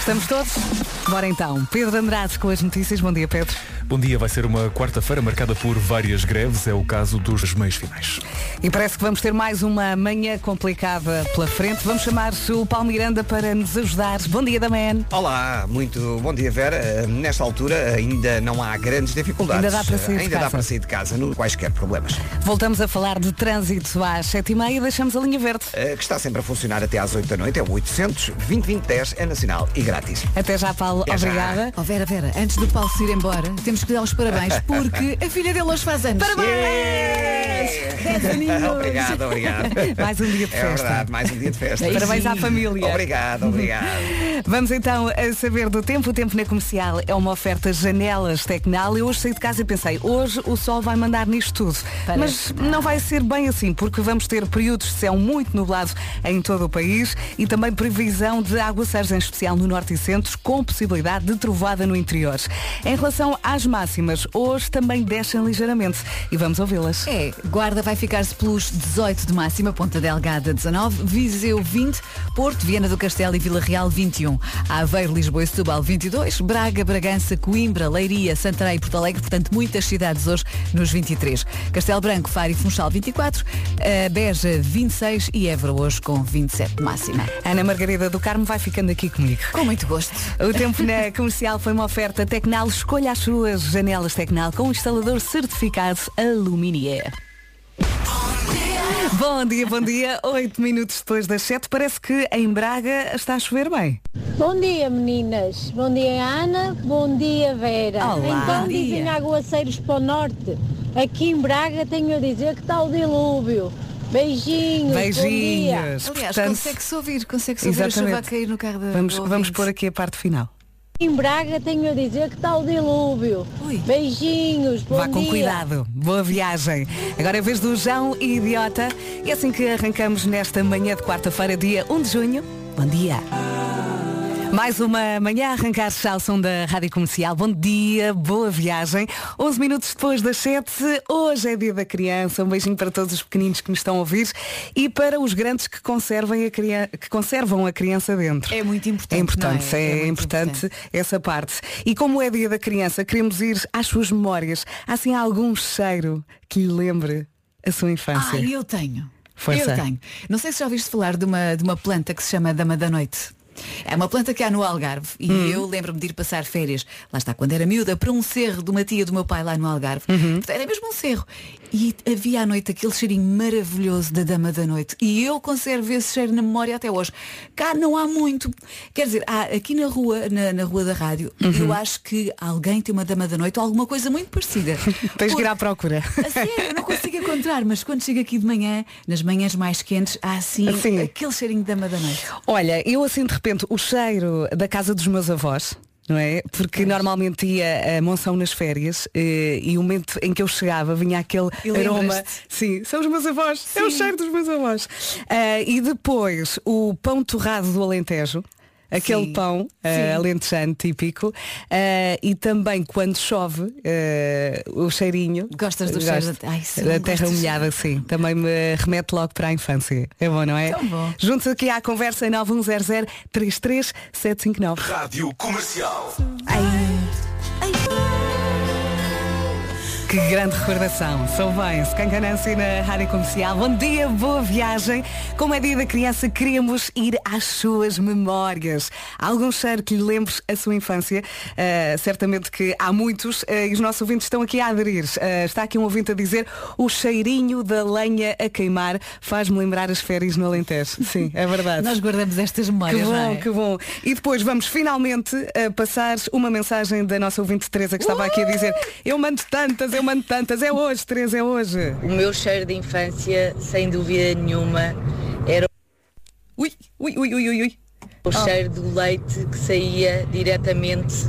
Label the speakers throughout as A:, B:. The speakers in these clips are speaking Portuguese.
A: Estamos todos? Bora então. Pedro Andrade com as notícias. Bom dia, Pedro.
B: Bom dia, vai ser uma quarta-feira marcada por várias greves, é o caso dos meios finais.
A: E parece que vamos ter mais uma manhã complicada pela frente. Vamos chamar o Paulo Miranda para nos ajudar. Bom dia, Daman.
C: Olá, muito bom dia, Vera. Uh, Nesta altura ainda não há grandes dificuldades.
A: Ainda dá para sair
C: Uh,
A: de
C: Ainda
A: casa.
C: dá para sair de casa, não quaisquer problemas.
A: Voltamos a falar de trânsito às 7h30 e deixamos a linha verde.
C: Uh, Que está sempre a funcionar até às 8 da noite, é o 800 2010 é nacional e grátis.
A: Até já, Paulo.
C: Até já.
A: Obrigada.
D: Oh Vera, Vera, antes do Paulo se ir embora, temos que lhe dar os parabéns porque a filha dele hoje faz anos.
A: Parabéns!
C: obrigado, obrigado.
A: Mais um dia de
C: É
A: festa.
C: verdade, mais um dia de festa.
A: Parabéns à família.
C: Obrigado, obrigado.
A: Vamos então a saber do tempo. O tempo na comercial é uma oferta janelas Tecnal. Eu hoje saí de casa e pensei, hoje o sol vai mandar nisto tudo. Mas não vai ser bem assim, porque vamos ter períodos de céu muito nublado em todo o país e também previsão de aguaceiros, em especial no norte e centro, com possibilidade de trovada no interior. Em relação às máximas, hoje também descem ligeiramente e vamos ouvi-las.
D: É, Guarda vai ficar-se pelos 18 de máxima, Ponta Delgada 19, Viseu 20, Porto, Viana do Castelo e Vila Real 21, Aveiro, Lisboa e Setúbal 22, Braga, Bragança, Coimbra, Leiria, Santarém e Porto Alegre, portanto muitas cidades hoje nos 23. Castelo Branco, Faro e Funchal 24, eh, Beja 26 e Évora hoje com 27 de máxima.
A: Ana Margarida do Carmo vai ficando aqui comigo.
D: Com muito gosto.
A: O tempo na comercial foi uma oferta Tecnal. Escolha as suas janelas Tecnal com instalador certificado Aluminier. Bom dia, bom dia. Oito minutos depois das sete. Parece que em Braga está a chover bem.
E: Bom dia, meninas. Bom dia, Ana. Bom dia, Vera.
A: Olá.
E: Então
A: Bom
E: dizem aguaceiros para o norte. Aqui em Braga tenho a dizer que está o dilúvio. Beijinhos.
A: Beijinhos.
D: Aliás,
A: Portanto,
D: consegue-se ouvir, consegue-se ouvir a chuva a
A: Exatamente.
D: cair no carro da
A: Vamos, vamos pôr aqui a parte final.
E: Em Braga tenho a dizer que está o dilúvio. Beijinhos. Bom
A: Vá com
E: dia.
A: cuidado. Boa viagem. Agora é vez do João e Idiota. E assim que arrancamos nesta manhã de quarta-feira, dia 1 de junho. Bom dia. Mais uma manhã a arrancar ao som da Rádio Comercial. Bom dia, boa viagem. 11 minutos depois das 7, hoje é dia da criança. Um beijinho para todos os pequeninos que nos estão a ouvir e para os grandes que, conservem a criança, que conservam a criança dentro.
D: É muito importante.
A: É importante, é,
D: é? É
A: importante, essa parte. E como é dia da criança, queremos ir às suas memórias. Há assim algum cheiro que lhe lembre a sua infância?
D: Ah, eu tenho.
A: Força.
D: Eu tenho. Não sei se já ouviste falar de uma, de uma planta que se chama Dama da Noite. É uma planta que há no Algarve e
A: Hum.
D: eu lembro-me de ir passar férias, lá está, quando era miúda, para um cerro de uma tia do meu pai lá no Algarve.
A: Uhum.
D: Era mesmo um cerro. E havia à noite aquele cheirinho maravilhoso da Dama da Noite. E eu conservo esse cheiro na memória até hoje. Cá não há muito. Quer dizer, há aqui na rua, na, na rua da rádio,
A: Uhum.
D: eu acho que alguém tem uma Dama da Noite ou alguma coisa muito parecida.
A: Tens que ir à procura.
D: A sério, eu não consigo encontrar, mas quando chego aqui de manhã, nas manhãs mais quentes, há assim
A: Assim.
D: aquele cheirinho de dama da noite.
A: Olha, eu assim de repente, o cheiro da casa dos meus avós, não é? Porque normalmente ia a Monção nas férias eh, e o momento em que eu chegava vinha aquele aroma. Sim, são os meus avós, é o
D: Sim.
A: cheiro dos meus avós. Ah, e depois o pão torrado do Alentejo. Aquele
D: Sim.
A: pão uh, alentejano típico Ah, e também quando chove ah, o cheirinho
D: Gostas do
A: Gosto.
D: cheiro da- Ai, sim,
A: da terra
D: do
A: molhada sim também me remete logo para a infância é bom não é
D: Tão bom.
A: Juntos aqui à conversa em 9100 33759.
B: Rádio Comercial.
A: Que grande recordação. Sou bem, Scancanancy na Rádio Comercial. Bom dia, boa viagem. Como é dia da criança, queremos ir às suas memórias. Há algum cheiro que lhe lembre a sua infância? Ah, certamente que há muitos ah, e os nossos ouvintes estão aqui a aderir. Ah, está aqui um ouvinte a dizer o cheirinho da lenha a queimar faz-me lembrar as férias no Alentejo. Sim, é verdade.
D: Nós guardamos estas memórias,
A: Que bom,
D: é?
A: que bom. E depois vamos finalmente uh, passar uma mensagem da nossa ouvinte Teresa que estava aqui a dizer eu mando tantas, eu mando tantas, é hoje, Teresa, é hoje.
F: O meu cheiro de infância, sem dúvida nenhuma, era
A: Ui, ui, ui, ui, ui,
F: o cheiro do leite que saía diretamente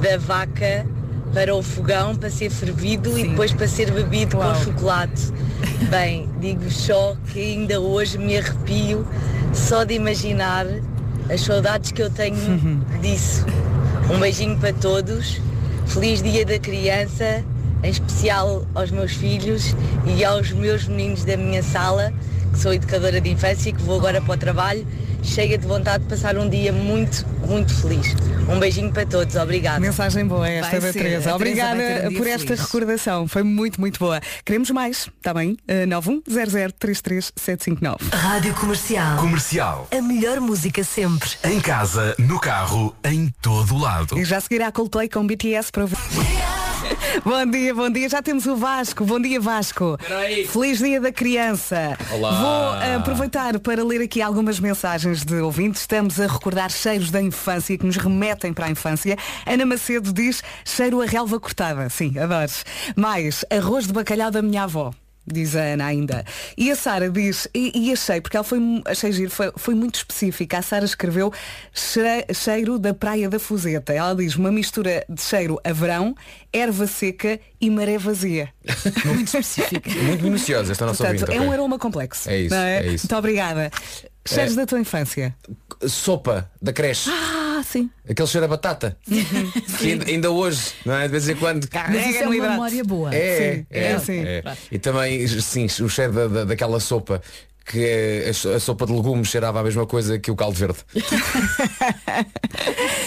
F: da vaca para o fogão para ser fervido e depois para ser bebido
A: Uau.
F: com chocolate. Bem, digo só que ainda hoje me arrepio só de imaginar as saudades que eu tenho disso. Um beijinho para todos, feliz dia da criança, em especial aos meus filhos e aos meus meninos da minha sala que sou educadora de infância e que vou agora para o trabalho cheia de vontade de passar um dia muito, muito feliz. Um beijinho para todos, obrigada.
A: Mensagem boa esta
D: Vai
A: da
D: ser.
A: Teresa.
D: Teresa
A: Obrigada
D: ter um
A: por esta
D: feliz.
A: recordação. Foi muito, muito boa. Queremos mais, está bem? Uh, 910033759.
G: Rádio Comercial.
H: Comercial.
G: A melhor música sempre.
H: Em casa, no carro, em todo lado.
A: E já seguirá a Coldplay com BTS para ouvir. Bom dia, bom dia. Já temos o Vasco. Bom dia, Vasco. Feliz dia da criança.
B: Olá.
A: Vou eh, aproveitar para ler aqui algumas mensagens de ouvintes. Estamos a recordar cheiros da infância que nos remetem para a infância. Ana Macedo diz cheiro a relva cortada. Sim, adores. Mais arroz de bacalhau da minha avó. Diz a Ana ainda. E a Sara diz, e, e achei, porque ela foi, achei giro, foi, foi muito específica. A Sara escreveu "Che- cheiro da Praia da Fuseta. Ela diz uma mistura de cheiro a verão, erva seca e maré vazia.
D: Muito específica.
I: Muito minuciosa esta nossa
A: Portanto,
I: ouvinte.
A: é um
I: ok.
A: aroma complexo.
I: É isso,
A: não
I: é isso.
A: Muito obrigada. Cheiros
I: É.
A: da tua infância.
I: Sopa da creche.
A: Ah, sim.
I: Aquele cheiro a batata. que ainda, ainda hoje, não é? De vez em quando.
D: Mas isso é uma
A: hidrato.
D: memória boa.
I: É,
A: Sim,
I: é,
A: é,
I: é,
A: sim.
I: é. E também, sim, o cheiro da, da- daquela sopa que é- a, so- a sopa de legumes cheirava a mesma coisa que o caldo verde.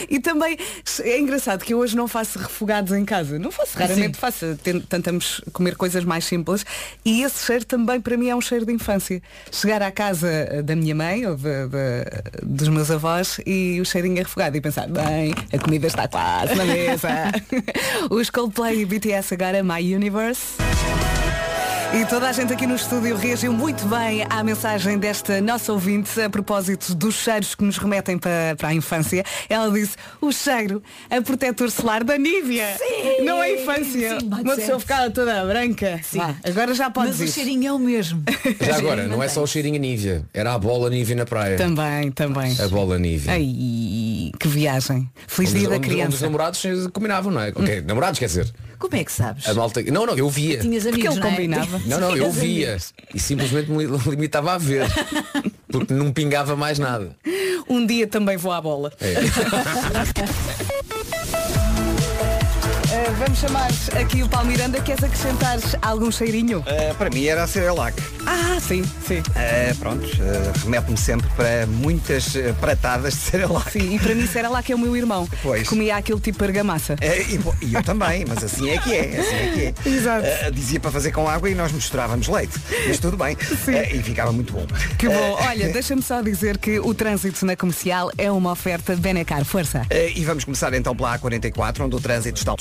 A: E também é engraçado que eu hoje não faço refogados em casa. Não faço, raramente faço. Ten- Tentamos comer coisas mais simples. E esse cheiro também para mim é um cheiro de infância. Chegar à casa eh, da minha mãe ou de- de- dos meus avós e o cheirinho a refogado e pensar, bem, a comida está quase na mesa. Os Coldplay e BTS agora My Universe. E toda a gente aqui no estúdio reagiu muito bem à mensagem desta nossa ouvinte a propósito dos cheiros que nos remetem para, para a infância. Ela disse, o cheiro a protetor solar da Nívia. Não é infância.
D: sim,
A: Uma pessoa ficava toda branca. Vá, agora já pode
D: Mas o
A: ir.
D: cheirinho é o mesmo.
I: Já agora, não é só o cheirinho a Nívia, era a bola Nívia na praia.
A: Também, também.
I: A bola Nívia.
A: Ai, que viagem. Feliz
I: Onde-
A: dia da
I: onde os
A: criança.
I: namorados combinavam, não é? Ok, Namorados quer dizer.
D: Como é que sabes?
I: A malta. Não, não, eu via.
D: Tinhas
A: Porque
D: amigos,
A: ele
D: não é?
A: combinava.
I: Não, não, eu via. E simplesmente me li- limitava a ver. Porque não pingava mais nada.
A: Um dia também vou à bola.
I: É.
A: Uh, vamos chamar aqui o Paulo Miranda. Queres acrescentar algum cheirinho?
C: Eh, para mim era a Cerelac.
A: Ah, sim, sim.
C: Eh, pronto, eh, remete-me sempre para muitas pratadas de Cerelac.
A: Sim, e para mim que é o meu irmão.
C: Pois.
A: Comia aquele tipo de argamassa.
C: E, e eu também, mas assim é que é, assim é que é.
A: Exato.
C: Dizia para fazer com água e nós misturávamos leite. Mas tudo bem. E ficava muito bom.
A: Que bom. Olha, deixa-me só dizer que o trânsito na comercial é uma oferta Benecar. Força.
C: E vamos começar então pela A44, onde o trânsito está.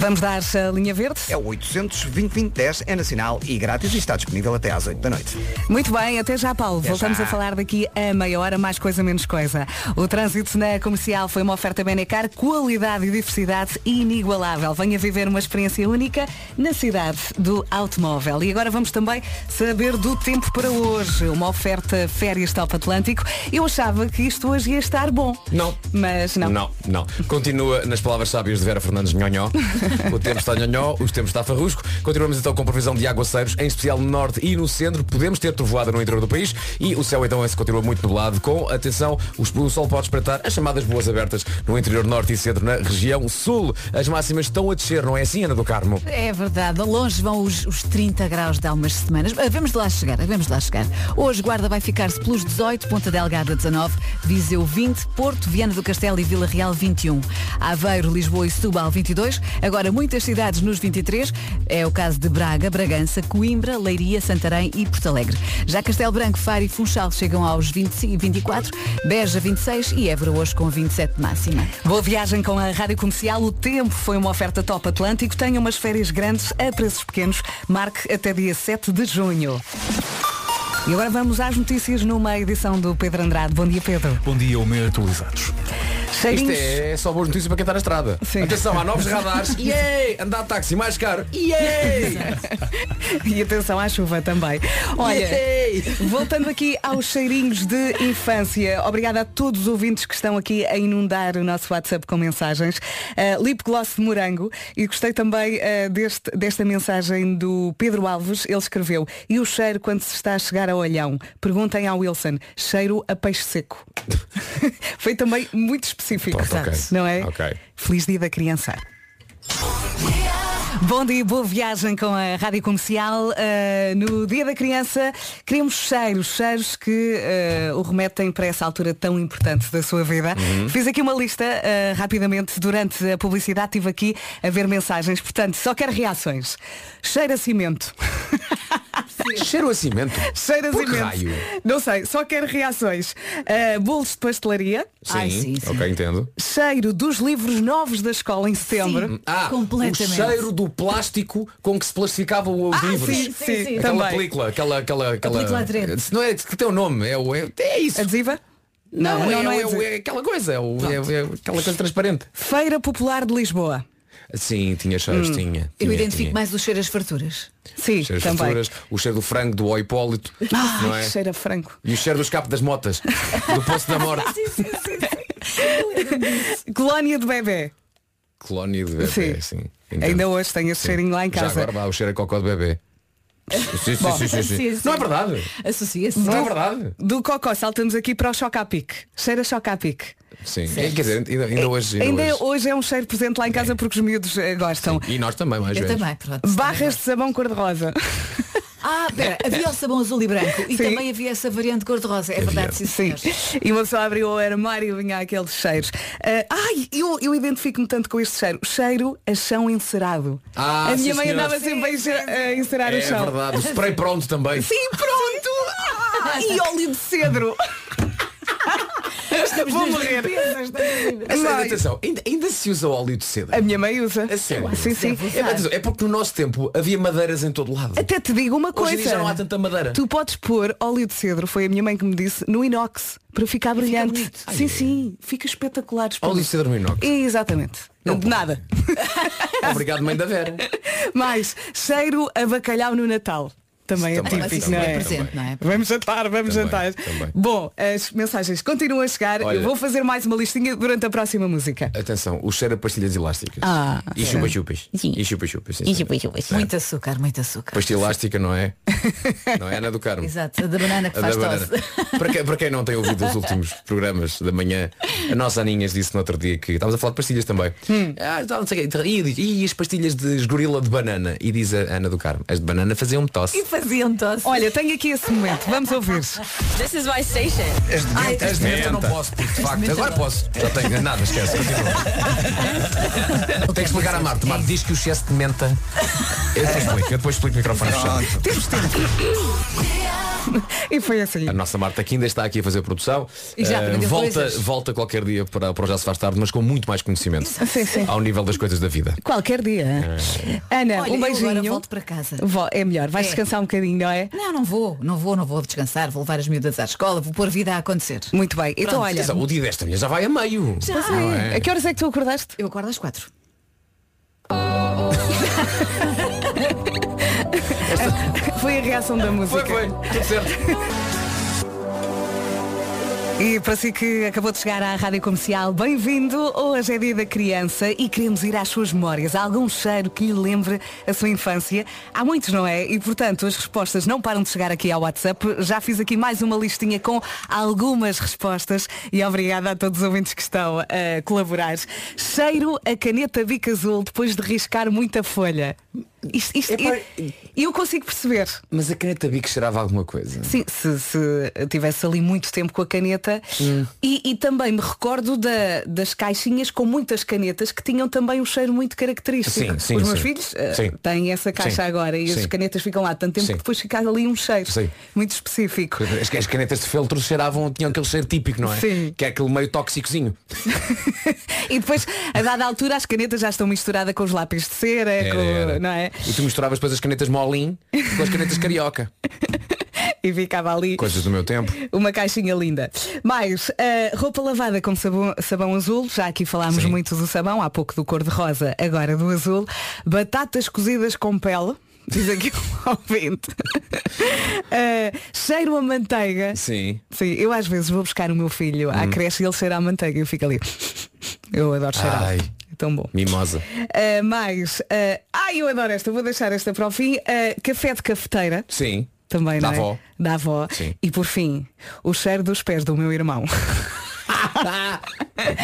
A: Vamos dar a linha verde?
C: É o 800 2010 é nacional e grátis e está disponível até às 8 da noite.
A: Muito bem, até já, Paulo.
C: Até
A: Voltamos
C: já.
A: a falar daqui a meia hora, mais coisa, menos coisa. O trânsito na comercial foi uma oferta Benecar, qualidade e diversidade inigualável. Venha viver uma experiência única na cidade do automóvel. E agora vamos também saber do tempo para hoje. Uma oferta férias Top Atlântico. Eu achava que isto hoje ia estar bom.
I: Não.
A: Mas não.
I: Não, não. Continua nas palavras sábias de Vera Fernandes Nhonhó. O tempo está nhonhó, o tempo está farrusco. Continuamos então com previsão de aguaceiros, em especial no norte e no centro. Podemos ter trovoada no interior do país e o céu então esse continua muito nublado. Com atenção, os- o sol pode espreitar as chamadas boas abertas no interior norte e centro na região sul. As máximas estão a descer, não é assim, Ana do Carmo?
D: É verdade, longe vão os, os 30 graus de há umas semanas. Ah, Vamos lá chegar, vamos de lá chegar. Hoje Guarda vai ficar-se pelos 18, Ponta Delgada 19, Viseu 20, Porto, Viana do Castelo e Vila Real 21. Aveiro, Lisboa e Setúbal 22. Agora muitas cidades nos 23. É o caso de Braga, Bragança, Coimbra, Leiria, Santarém e Porto Alegre. Já Castelo Branco, Faro e Funchal chegam aos 25 e 24, Beja 26 e Évora hoje com 27 de máxima.
A: Boa viagem com a Rádio Comercial. O tempo foi uma oferta top Atlântico. Tenha umas férias grandes a preços pequenos. Marque até dia 7 de junho. E agora vamos às notícias numa edição do Pedro Andrade. Bom dia, Pedro.
B: Bom dia, o meio atualizados.
I: Isto
A: Cheirinhos.
I: é só boas notícias para quem está na estrada.
A: Sim.
I: Atenção, há novos radares. Yay! Andar de táxi mais caro. Yay!
A: E atenção à chuva também. Olha,
I: Yay!
A: voltando aqui aos cheirinhos de infância, obrigada a todos os ouvintes que estão aqui a inundar o nosso WhatsApp com mensagens. Uh, Lip Gloss de Morango e gostei também uh, deste, desta mensagem do Pedro Alves. Ele escreveu, e o cheiro quando se está a chegar olhão? Perguntem ao Wilson, cheiro a peixe seco. Foi também muito específico,
I: Pronto, ok.
A: não é?
I: Ok.
A: Feliz dia da criança. Bom dia, boa viagem com a Rádio Comercial. Uh, no Dia da Criança queremos cheiros, cheiros que uh, o remetem para essa altura tão importante da sua vida. Fiz aqui uma lista uh, rapidamente durante a publicidade, estive aqui a ver mensagens, portanto, só quero reações. Cheiro a cimento.
I: Cheiro a cimento.
A: Cheiro a cimento.
I: raio?
A: Não sei, só quero reações. Uh, bolos de pastelaria.
I: Sim,
D: Ai, sim, sim.
I: ok, entendo.
A: Cheiro dos livros novos da escola em setembro.
I: Ah,
D: Completamente.
I: o cheiro do plástico com que se plastificavam os
A: Ah,
I: livros.
A: sim, sim, sim.
I: Aquela
A: Também.
I: película, aquela, aquela, aquela.
D: película aderente.
I: Não é que tem o nome, é, o- é, é isso.
A: Adesiva?
I: Não, é,
A: não
I: é,
A: é adesiva.
I: é aquela coisa, é, o- é- é aquela coisa transparente.
A: Feira Popular de Lisboa.
I: Sim, tinha cheiros,
A: Hum.
I: tinha.
D: Eu
I: tinha,
D: identifico
I: tinha.
D: mais o cheiro às farturas.
A: Sim,
I: Cheiros de
A: também.
I: frituras, o cheiro do frango do Ó Hipólito,
A: Ai,
I: não é?
A: cheira a frango.
I: E o cheiro do escape das motas, do Poço da Morte.
A: Colónia de bebê.
I: Colónia de bebê, sim. Entendo.
A: Ainda hoje tem esse cheirinho lá em
I: Já
A: casa.
I: agora vá o cheiro a cocó de bebê. Sim, sim, sim, sim, sim.
D: sim.
I: Não é verdade?
D: Associa-se.
I: Não é verdade?
A: Do cocó saltamos aqui para o choca-pique. Cheira a choca-pique.
I: Sim. Quer dizer, ainda, ainda hoje.
A: Ainda
I: hoje.
A: hoje é um cheiro presente lá em casa porque os miúdos eh, gostam.
I: E nós também, mais
D: Eu
I: vezes.
D: também, pronto.
A: Barras de sabão cor-de-rosa.
D: Ah, pera, havia o sabão azul e branco e
A: Sim.
D: também havia essa variante cor-de-rosa. É verdade, sim,
A: Sim.
D: senhores.
A: E uma pessoa abriu o armário e vinha aqueles cheiros. Ah, ai, eu, eu identifico-me tanto com este cheiro. Cheiro a chão encerado.
I: Ah,
A: a minha
I: sim,
A: mãe andava sempre a encer- a encerar
I: É
A: o chão.
I: verdade. O spray pronto também.
A: Sim, pronto! Ah, e óleo de cedro. Vou morrer.
I: A sério,
A: Mãe.
I: atenção, ainda, ainda se usa óleo de seda.
A: A minha mãe usa.
I: A sério?
A: Sim, sim.
I: É, atenção, é porque no nosso tempo havia madeiras em todo lado.
A: Até te digo uma
I: Hoje
A: coisa.
I: em dia já não há tanta madeira.
A: Tu podes pôr óleo de cedro, foi a minha mãe que me disse, no inox, para ficar brilhante.
D: bonito.
A: sim, sim, fica espetacular.
I: Óleo de cedro no inox.
A: Exatamente.
I: Não
A: de nada.
I: Obrigado, mãe da Vera.
A: Mais, cheiro a bacalhau no Natal. Também é
I: Também,
A: típico,
I: também,
A: não é?
D: presente, não é?
A: Vamos jantar, vamos
I: Também,
A: jantar.
I: também.
A: Bom, as mensagens continuam a chegar.
I: Olha.
A: Eu vou fazer mais uma listinha durante a próxima música.
I: Atenção, o cheiro a pastilhas elásticas.
A: Ah,
I: e chupa-chupas. E chupa-chupas. sim, sim.
D: Muito açúcar, muito açúcar.
I: Pastilha elástica, não é? Não é Ana do Carmo.
D: Exato, a da banana que
I: A
D: faz
I: banana. para, quem, para quem não tem ouvido os últimos programas da manhã, a nossa Aninhas disse no outro dia que estávamos a falar de pastilhas também.
A: Hum.
I: Ah, não sei o quê. E e as pastilhas de esgorila de banana? E diz a Ana do Carmo, as de banana faziam-me tosse.
D: Faziam tosse.
A: Olha, tenho aqui esse momento. Vamos ouvir.
J: This is my station.
I: As de menta não posso, porque de facto, agora posso. Já tenho nada, esquece. continua. Tenho que explicar à Marta. Marta diz que o excesso de menta. Eu depois explico, eu depois explico o microfone fechado.
A: Temos tempo. E foi assim.
I: A nossa Marta que ainda está aqui a fazer produção.
D: Já aprendeu
I: volta,
D: coisas.
I: volta qualquer dia para, para o Já se faz tarde, mas com muito mais conhecimento.
A: Sim, sim.
I: Ao nível das coisas da vida.
A: Qualquer dia. Ana,
D: Olha,
A: um
D: eu
A: beijinho.
D: agora volto para casa.
A: Vo- É melhor, vais
D: É.
A: descansar um bocadinho, não é?
D: Não, não vou, não vou, não vou descansar, vou levar as miúdas à escola, vou pôr vida a acontecer.
A: Muito bem. Então,
D: Pronto.
A: olha.
I: Atenção, o dia desta manhã já vai a meio. Não
A: é.
I: é?
A: A que horas é que tu acordaste?
D: Eu acordo às quatro.
A: Foi a reação da música.
I: Foi, foi, tudo certo.
A: E para si que acabou de chegar à Rádio Comercial, bem-vindo. Hoje é dia da criança e queremos ir às suas memórias. Há algum cheiro que lhe lembre a sua infância? Há muitos, não é? E portanto as respostas não param de chegar aqui ao WhatsApp. Já fiz aqui mais uma listinha com algumas respostas e obrigada a todos os ouvintes que estão a colaborar. Cheiro a caneta bico azul depois de riscar muita folha. Isto, isto-
I: Epá,
A: eu, eu consigo perceber.
I: Mas a caneta Bic cheirava alguma coisa.
A: Sim, se, se tivesse ali muito tempo com a caneta
I: Hum.
A: e, e também me recordo da- das caixinhas com muitas canetas que tinham também um cheiro muito característico.
I: Sim, sim,
A: Os meus
I: sim.
A: filhos
I: Sim.
A: têm essa caixa agora e as canetas ficam lá tanto tempo que depois fica ali um cheiro muito específico.
I: As, as canetas de feltro cheiravam, tinham aquele cheiro típico, não é?
A: Sim.
I: Que é aquele meio tóxicozinho.
A: e depois, a dada altura, as canetas já estão misturadas com os lápis de cera,
I: Era,
A: com- não é?
I: E tu misturavas depois as canetas molim com as canetas carioca.
A: E ficava ali.
I: Coisas do meu tempo.
A: Uma caixinha linda. Mais, eh, roupa lavada com sabão, sabão azul. Já aqui falámos
I: Sim.
A: muito do sabão, há pouco do cor-de-rosa, agora do azul. Batatas cozidas com pele. Diz aqui um ouvinte. Eh, cheiro a manteiga.
I: Sim.
A: Sim, eu às vezes vou buscar o meu filho à creche e ele cheira a manteiga e eu fico ali. Eu adoro cheirar.
I: Ai.
A: É tão bom.
I: Mimosa.
A: Uh, mais, uh, ai eu adoro esta, vou deixar esta para o fim. Uh, café de cafeteira.
I: Sim.
A: Também,
I: Da
A: não é?
I: avó.
A: Da avó.
I: Sim.
A: E por fim, o cheiro dos pés do meu irmão.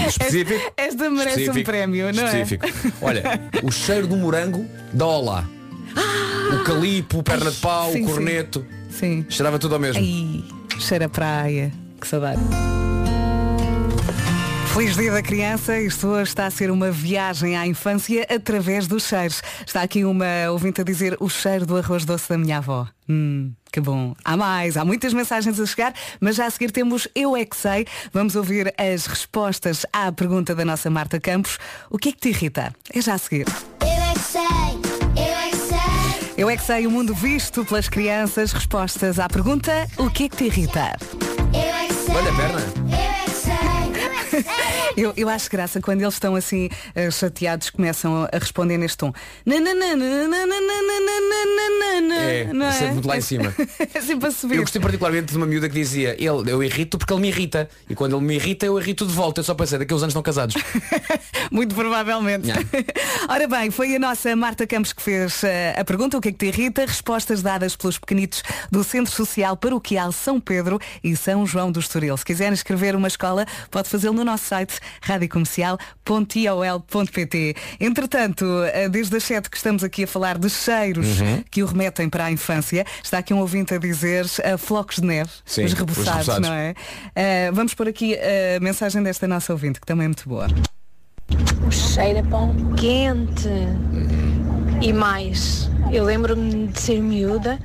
I: Específico.
A: Esta merece um
I: Específico.
A: prémio, não
I: Específico. Olha, o cheiro do morango da Olá. O calipo, o perna de pau,
A: sim,
I: o
A: sim.
I: corneto.
A: é? Sim.
I: Cheirava tudo ao mesmo.
A: Ai, cheira praia. Que saudade. Feliz dia da criança, isto hoje está a ser uma viagem à infância através dos cheiros. Está aqui uma ouvinte a dizer o cheiro do arroz doce da minha avó. Hum, que bom. Há mais, há muitas mensagens a chegar, mas já a seguir temos Eu é que sei. Vamos ouvir as respostas à pergunta da nossa Marta Campos. O que é que te irrita? É já a seguir.
J: Eu é que sei, eu é que sei.
A: Eu é que sei o mundo visto pelas crianças. Respostas à pergunta: o que é que te irrita?
J: Eu é que sei.
I: Olha a perna.
J: Eu, eu
A: acho graça quando eles estão assim eh, chateados, começam a responder neste tom.
I: É,
A: não
I: sempre muito lá em cima.
A: é sempre a subir.
I: Eu gostei particularmente de uma miúda que dizia ele, eu irrito porque ele me irrita. E quando ele me irrita, eu irrito de volta. Eu só pensei, uns anos estão casados.
A: Muito provavelmente.
I: Yeah.
A: Ora bem, foi a nossa Marta Campos que fez eh, a pergunta, o que é que te irrita? Respostas dadas pelos pequenitos do Centro Social Paroquial São Pedro e São João do Estoril. Se quiserem escrever uma escola, pode fazê-lo no nosso site radiocomercial.iol.pt Entretanto, eh, desde as 7 que estamos aqui a falar de cheiros
I: Uhum.
A: que o remetem para a infância, está aqui um ouvinte a dizer eh, flocos de neve,
I: Sim,
A: os
I: os
A: reboçados,
I: reboçados.
A: não é? Eh, vamos por aqui a mensagem desta nossa ouvinte, que também é muito boa.
K: O cheiro a pão quente. E mais, eu lembro-me de ser miúda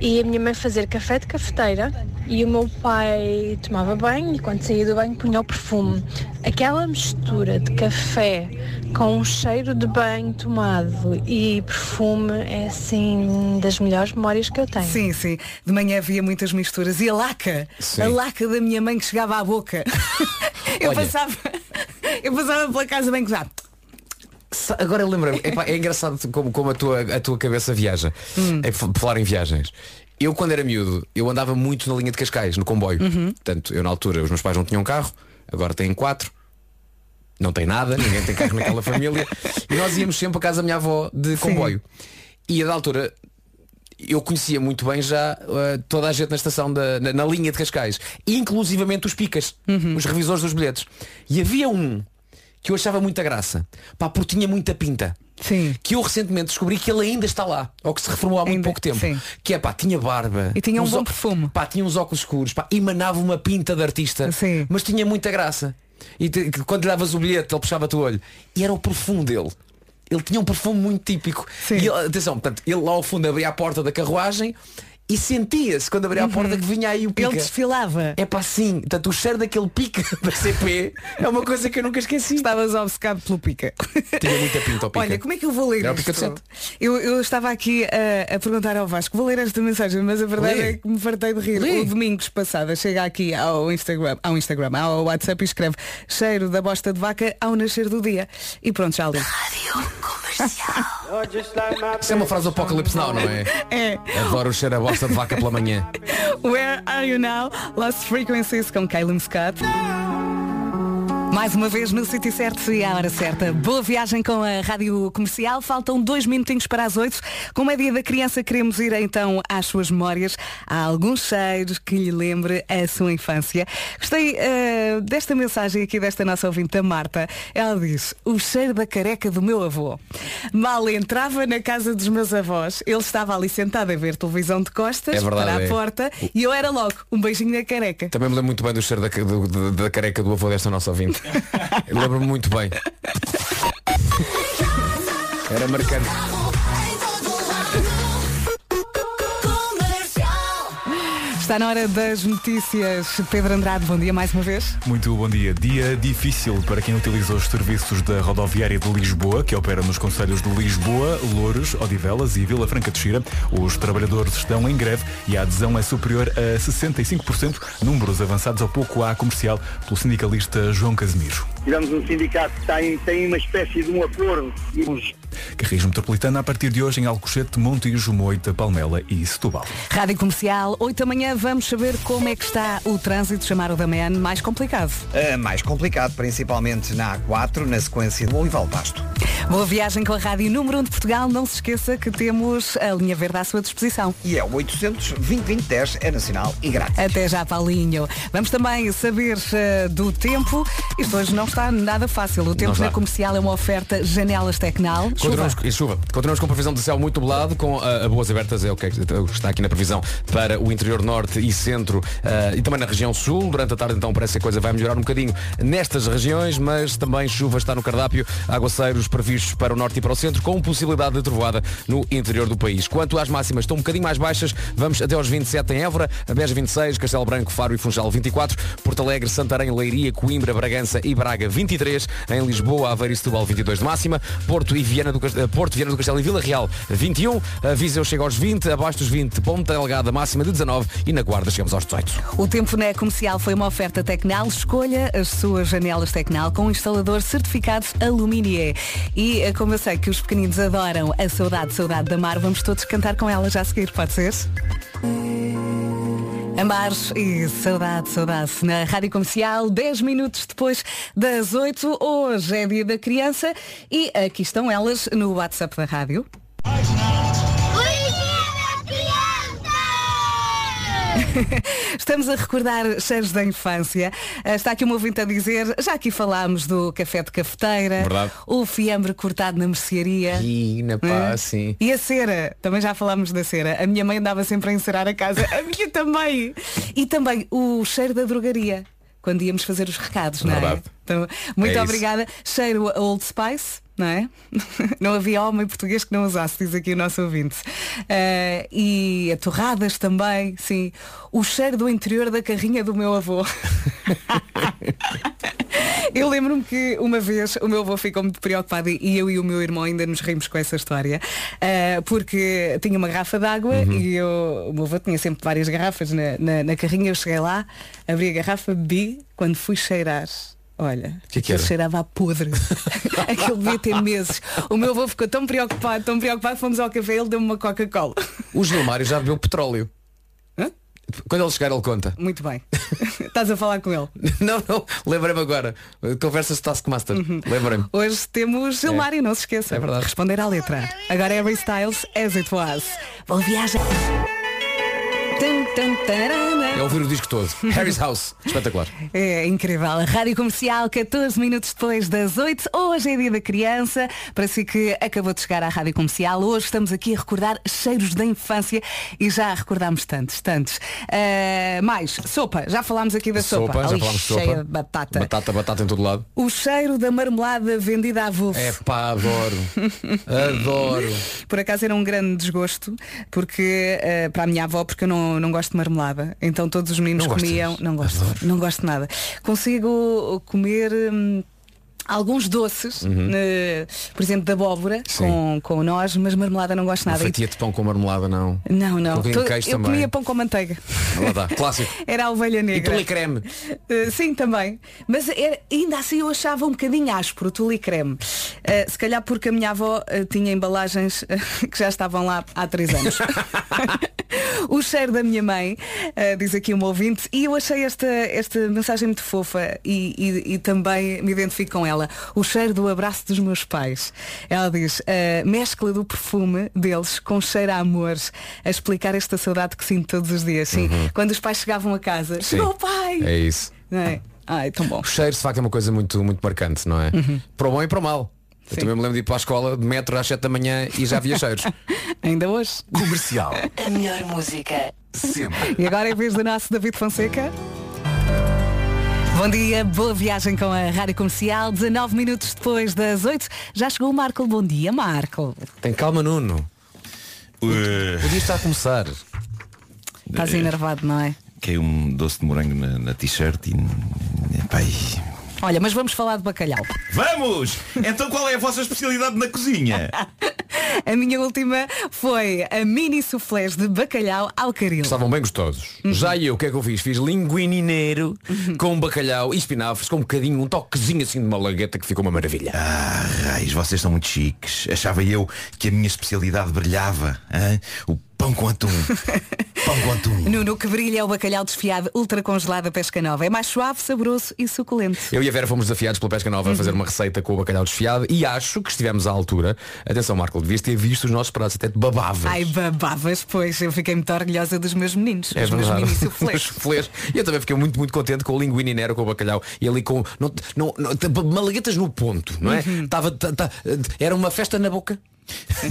K: e a minha mãe fazer café de cafeteira e o meu pai tomava banho e quando saía do banho punha o perfume. Aquela mistura de café com um cheiro de banho tomado e perfume é assim das melhores memórias que eu tenho.
A: Sim, sim. De manhã havia muitas misturas. E a laca,
I: Sim.
A: a laca da minha mãe que chegava à boca. eu
I: Olha.
A: passava, eu passava pela casa bem.
I: Sa- Agora lembra-me, epá, é engraçado como, como a, tua, a tua cabeça viaja.
A: Hum.
I: É falar em viagens. Eu quando era miúdo, eu andava muito na linha de Cascais, no comboio.
A: Uhum.
I: Portanto, eu na altura, os meus pais não tinham carro, agora têm quatro. Não tem nada, ninguém tem carro naquela família. E nós íamos sempre a casa da minha avó de comboio. E a da altura, eu conhecia muito bem já uh, toda a gente na estação da, na, na linha de Cascais, inclusivamente os picas,
A: Uhum.
I: os revisores dos bilhetes. E havia um que eu achava muita graça, pá, porque tinha muita pinta.
A: Sim.
I: Que eu recentemente descobri que ele ainda está lá, ou que se reformou há muito
A: Ainda,
I: pouco tempo.
A: sim.
I: Que é pá, tinha barba.
A: E tinha um bom perfume.
I: Pá, tinha uns óculos escuros, pá, emanava uma pinta de artista,
A: Sim.
I: mas tinha muita graça. E te- quando lhe davas o bilhete, ele puxava-te o olho. E era o perfume dele. Ele tinha um perfume muito típico.
A: Sim.
I: E ele, atenção, portanto, ele lá ao fundo abria a porta da carruagem e sentia-se quando abria a porta que vinha aí o pica.
A: Uhum. Ele desfilava.
I: É pá, sim. Portanto, o cheiro daquele pica da CP é uma coisa que eu nunca esqueci.
A: Estavas obcecado pelo pica.
I: Tinha muita pinta ao pica.
A: Olha, como é que eu vou ler
I: Era o pica de
A: isto? Eu, eu estava aqui a, a perguntar ao Vasco, vou ler esta mensagem, mas a verdade
I: Lê.
A: é que me fartei de rir.
I: Lê.
A: O Domingos passada chega aqui ao Instagram, ao Instagram, ao WhatsApp e escreve cheiro da bosta de vaca ao nascer do dia. E pronto, já li.
I: Isso é uma frase do Apocalipse Now, não é?
A: É.
I: Adoro o cheiro a bosta de vaca pela manhã.
A: Where Are You Now? Lost Frequencies com Calum Scott. Mais uma vez no sítio certo e à hora certa. Boa viagem com a Rádio Comercial. Faltam dois minutinhos para as oito. Como é dia da criança, queremos ir então às suas memórias. Há alguns cheiros que lhe lembre a sua infância. Gostei eh, desta mensagem aqui desta nossa ouvinte, a Marta. Ela diz, o cheiro da careca do meu avô. Mal entrava na casa dos meus avós, ele estava ali sentado a ver televisão de costas
I: É verdade,
A: para a
I: é.
A: porta e eu era logo um beijinho na careca.
I: Também me lembro muito bem do cheiro da, do- do- da careca do avô desta nossa ouvinte. Lembro-me muito bem. Era marcante.
A: Está na hora das notícias. Pedro Andrade, bom dia mais uma vez.
B: Muito bom dia. Dia difícil para quem utiliza os serviços da rodoviária de Lisboa, que opera nos conselhos de Lisboa, Louros, Odivelas e Vila Franca de Xira. Os trabalhadores estão em greve e a adesão é superior a 65%, números avançados há pouco à comercial pelo sindicalista João Casimiro.
L: Tivemos um sindicato que tem, tem uma espécie de um acordo.
B: Carris Metropolitana a partir de hoje em Alcochete, Montijo, Moita, Palmela e Setúbal.
A: Rádio Comercial, 8 da manhã, vamos saber como é que está o trânsito, chamar o da manhã mais complicado.
C: Uh, mais complicado, principalmente na A4, na sequência do Olival Basto.
A: Boa viagem com a Rádio Número 1 de Portugal. Não se esqueça que temos a linha verde à sua disposição.
C: E é o 800 2010 é nacional e grátis.
A: Até já, Paulinho. Vamos também saber uh, do tempo. Isto hoje não está nada fácil. O tempo
I: está.
A: na comercial é uma oferta janelas Tecnal. Chuva.
I: Continuamos, e chuva. Continuamos com previsão de céu muito nublado, com ah, boas abertas, é o que é está aqui na previsão para o interior norte e centro ah, e também na região sul. Durante a tarde então parece que a coisa vai melhorar um bocadinho nestas regiões, mas também chuva está no cardápio, aguaceiros previstos para o norte e para o centro, com possibilidade de trovoada no interior do país. Quanto às máximas, estão um bocadinho mais baixas, vamos até aos 27 em Évora, Beja 26, Castelo Branco, Faro e Funchal 24, Porto Alegre, Santarém, Leiria, Coimbra, Bragança e Braga 23, em Lisboa, Aveiro e Setúbal 22 de máxima, Porto e Viana do, Cas- eh, Porto, Viana do Castelo e Vila Real 21, a Viseu chega aos 20, abaixo dos 20, Ponta Delgada máxima de 19 e na Guarda chegamos aos 18.
A: O tempo na comercial foi uma oferta Tecnal. Escolha as suas janelas Tecnal com um instalador certificado Aluminier. E eh, como eu sei que os pequeninos adoram a saudade, saudade da mar, vamos todos cantar com ela já a seguir, pode ser? Amar e saudade, saudade na Rádio Comercial, 10 minutos depois das 8. Hoje é dia da criança e aqui estão elas no WhatsApp da rádio. Estamos a recordar cheiros da infância. Ah, Está aqui um ouvinte a dizer, já aqui falámos do café de cafeteira,
I: Verdade.
A: o fiambre cortado na mercearia.
I: E na pá,
A: Hum.
I: sim.
A: E a cera, também já falámos da cera. A minha mãe andava sempre a encerar a casa, a minha também. E também o cheiro da drogaria, quando íamos fazer os recados, não é? Então, muito
I: É
A: obrigada. Cheiro a Old Spice, não é? Não havia homem português que não usasse, diz aqui o nosso ouvinte. Ah, e a torradas também, sim. O cheiro do interior da carrinha do meu avô. Eu lembro-me que uma vez o meu avô ficou muito preocupado e eu e o meu irmão ainda nos rimos com essa história ah, porque tinha uma garrafa de água
I: Uhum.
A: e eu, o meu avô tinha sempre várias garrafas na, na, na carrinha, eu cheguei lá, abri a garrafa, bebi, quando fui cheirar. Olha,
I: Que que era?
A: cheirava a podre. Aquilo devia ter meses. O meu avô ficou tão preocupado, tão preocupado, fomos ao café, ele deu-me uma Coca-Cola.
I: O Gilmário já bebeu petróleo.
A: Hã?
I: Quando ele chegar ele conta.
A: Muito bem. Estás a falar com ele.
I: Não, não, lembrei-me agora. Conversas de Taskmaster. Lembrei-me.
A: Hoje temos Gilmário, não se esqueça.
I: É verdade.
A: Responder à letra. Agora é Harry Styles, As It Was. Boa viagem. Tum, tum.
I: É ouvir o disco todo. Harry's House. Espetacular.
A: É incrível. Rádio Comercial, 14 minutos depois das 8. Hoje é dia da criança. Para si que acabou de chegar à Rádio Comercial, hoje estamos aqui a recordar cheiros da infância e já recordámos tantos, tantos. Ah, mais, sopa. Já falámos aqui da sopa.
I: Sopa, já
A: Ali
I: falámos
A: cheia
I: sopa.
A: de batata.
I: Batata, batata em todo lado.
A: O cheiro da marmelada vendida à vulso.
I: É pá, adoro. Adoro.
A: Por acaso era um grande desgosto, porque eh, para a minha avó, porque eu não, não gosto de marmelada. Então todos os meninos
I: Não gostas?
A: comiam. Não gosto, não gosto de nada. Consigo comer. hum, Alguns doces, eh, por exemplo, de abóbora
I: Uhum. Sim.
A: com, com nós, mas marmelada não gosto
I: Uma
A: nada. E-
I: fatia de pão com marmelada, não.
A: Não, não. Eu
I: também.
A: comia pão com manteiga.
I: Lá está. Clássico.
A: Era a ovelha
I: E
A: negra.
I: tule creme.
A: Uh, sim, também. Mas era- ainda assim eu achava um bocadinho áspero o tule creme. Uh, se calhar porque a minha avó uh, tinha embalagens que já estavam lá há três anos. o cheiro da minha mãe, diz aqui um ouvinte, e eu achei esta, esta mensagem muito fofa e, e- e também me identifico com ela. O cheiro do abraço dos meus pais. Ela diz, a mescla do perfume deles com cheiro a amor, a explicar esta saudade que sinto todos os dias. Sim, quando os pais chegavam a casa, chegou o pai!
I: É isso.
A: Não é? Ai, tão bom.
I: O cheiro, de facto, é uma coisa muito, muito marcante, não é? Para o bom e para o mal. Eu
A: Sim.
I: também me lembro de ir para a escola de metro às 7 da manhã e já havia cheiros.
A: Ainda hoje.
H: Comercial.
G: A melhor música.
H: Sempre.
A: E agora é vez do nosso David Fonseca. Bom dia, boa viagem com a Rádio Comercial. 19 minutos depois das 8. Já chegou o Marco. Bom dia, Marco.
I: Tem calma, Nuno. O dia está a começar.
A: Estás enervado, não é?
L: Caiu um doce de morango na, na t-shirt e, epá, e
A: Olha, mas vamos falar de bacalhau.
L: Vamos! Então qual é a vossa especialidade na cozinha?
A: A minha última foi a mini soufflés de bacalhau ao caril.
I: Estavam bem gostosos.
A: Uhum.
I: Já eu, o que é que eu fiz? Fiz linguinineiro com bacalhau e espinafres, com um bocadinho, um toquezinho assim de malagueta que ficou uma maravilha.
L: Ah, raios, vocês são muito chiques. Achava eu que a minha especialidade brilhava. hã? O pão com atum. pão com atum.
A: Nuno, que brilha é o bacalhau desfiado ultra congelado da pesca nova. É mais suave, saboroso e suculento.
I: Eu e a Vera fomos desafiados pela Pesca Nova a fazer uma receita com o bacalhau desfiado e acho que estivemos à altura. Atenção, Marco, devias ter visto os nossos pratos, até babavas.
A: Ai, babavas, pois. Eu fiquei muito orgulhosa dos meus meninos.
I: É
A: os meus
I: verdade.
A: mini
I: Os
A: soufflés.
I: soufflés. E eu também fiquei muito, muito contente com o linguine nero com o bacalhau e ali com não, não, não, t- malaguetas no ponto, não é?
A: Uhum.
I: Tava, ta- ta- era uma festa na boca.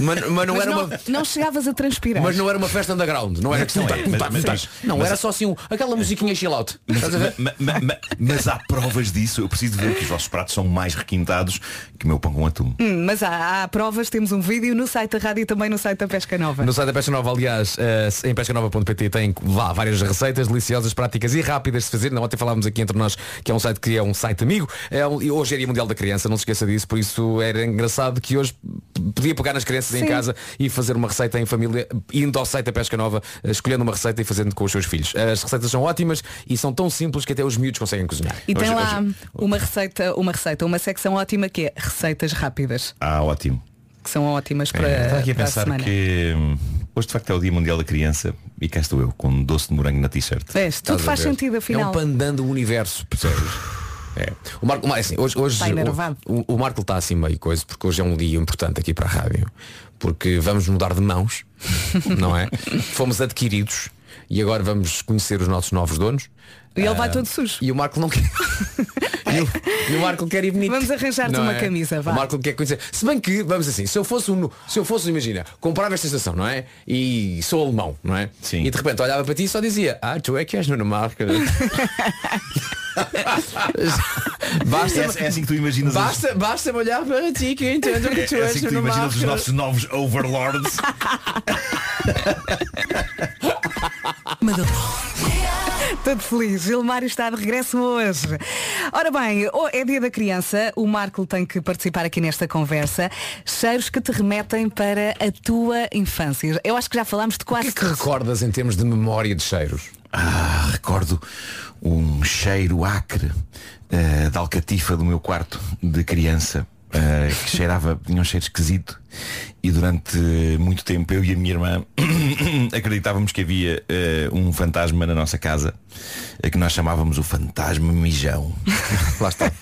I: Mas, mas não
A: Mas
I: era
A: não,
I: uma.
A: não chegavas a transpirar.
I: Mas não era uma festa underground, não era que
L: Não
I: tá-
L: é, mas- mas-
I: Não,
L: mas-
I: era só assim um- aquela musiquinha chill out.
L: Mas há provas disso. Eu preciso ver que os vossos pratos são mais requintados que o meu pão com atum.
A: Hum, mas há, há provas, temos um vídeo no site da rádio e também no site da Pesca Nova.
I: No site da Pesca Nova, aliás, eh, em pescanova.pt tem lá várias receitas deliciosas, práticas e rápidas de fazer. Não, ontem falávamos aqui entre nós que é um site que é um site amigo. É um- hoje é Dia Mundial da Criança, não se esqueça disso. Por isso era engraçado que hoje podia pegar nas crianças em
A: Sim.
I: casa e fazer uma receita em família, indo ao site da Pesca Nova, eh, escolhendo uma receita e fazendo com os seus filhos. As receitas são ótimas e são tão simples que até os miúdos conseguem cozinhar.
A: E tem
L: Hoje-
A: lá
L: hoje-
A: uma receita, uma receita, uma secção ótima que é receitas rápidas,
L: Ah, ótimo.
A: que são ótimas para,
L: É, Estava aqui a
A: para
L: pensar que hum, hoje de facto é o Dia Mundial da Criança e cá estou eu com um doce de morango na t-shirt.
A: Vês, tudo faz sentido
I: É
A: afinal.
I: um pandan do universo, percebes? É. O Marco, assim, hoje, hoje
A: Está enervado.
I: o, o Marco está assim meio coisa, porque hoje é um dia importante aqui para a rádio. Porque vamos mudar de mãos, não é? Fomos adquiridos e agora vamos conhecer os nossos novos donos.
A: E ele
I: Ah,
A: vai todo sujo.
I: E o Marco não quer. e, o, e o Marco quer ir bonito.
A: Vamos arranjar-te uma
I: é?
A: camisa, vá.
I: O Marco quer conhecer. Se bem que, vamos assim, se eu fosse um, se eu fosse, imagina, comprava esta estação, não é? E sou alemão, não é?
L: Sim.
I: E de repente olhava para ti e só dizia, ah, tu é que és Nuno Marco. basta,
L: É, é assim que tu imaginas os-
I: basta, basta olhar para ti que eu entendo que
L: é,
I: tu
L: é
I: és
L: assim que tu imaginas os
I: Marco.
L: nossos novos overlords.
A: Todo feliz. Gilmário está de regresso hoje. Ora bem, é dia da criança. O Marco tem que participar aqui nesta conversa. Cheiros que te remetem para a tua infância. Eu acho que já falámos de
I: O que
A: quase
I: é que
A: tudo.
I: recordas em termos de memória de cheiros?
L: Ah, recordo um cheiro acre eh, da alcatifa do meu quarto de criança. eh, que cheirava, tinha um cheiro esquisito e durante muito tempo eu e a minha irmã acreditávamos que havia eh, um fantasma na nossa casa que nós chamávamos o fantasma mijão
I: Lá está.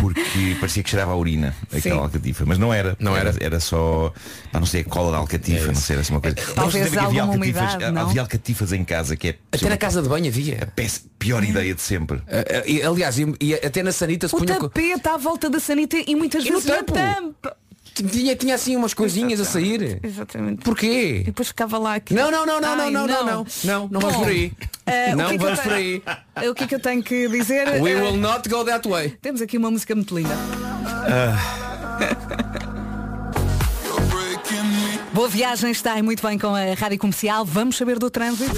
L: Porque parecia que cheirava a urina aquela
A: Sim.
L: alcatifa mas não era
I: Não era.
L: era só pá, não sei a cola da alcatifa não sei era assim uma coisa
A: Talvez
L: havia alcatifas,
A: umidade, não?
L: havia alcatifas em casa que é
I: Até na casa de banho havia.
L: péssima- pior ideia de sempre
I: Ah, ah, e, aliás, e, e até na sanita se
A: O
I: punha. co-
A: tapete à volta da sanita e muitas
I: E no
A: vezes na tampa.
I: Tinha, tinha assim umas coisinhas a sair.
A: Exatamente.
I: Porquê?
A: E depois ficava lá aqui.
I: Não, não, não, não,
A: Ai,
I: não, não, não, não. Não, não vamos
A: Bom,
I: por aí.
A: eh, o
I: Não
A: é
I: vamos por aí.
A: Eh, O que é que eu tenho que dizer?
I: We
A: Eh,
I: will not go that way.
A: Temos aqui uma música muito linda. Boa viagem, está aí muito bem com a Rádio Comercial. Vamos saber do trânsito?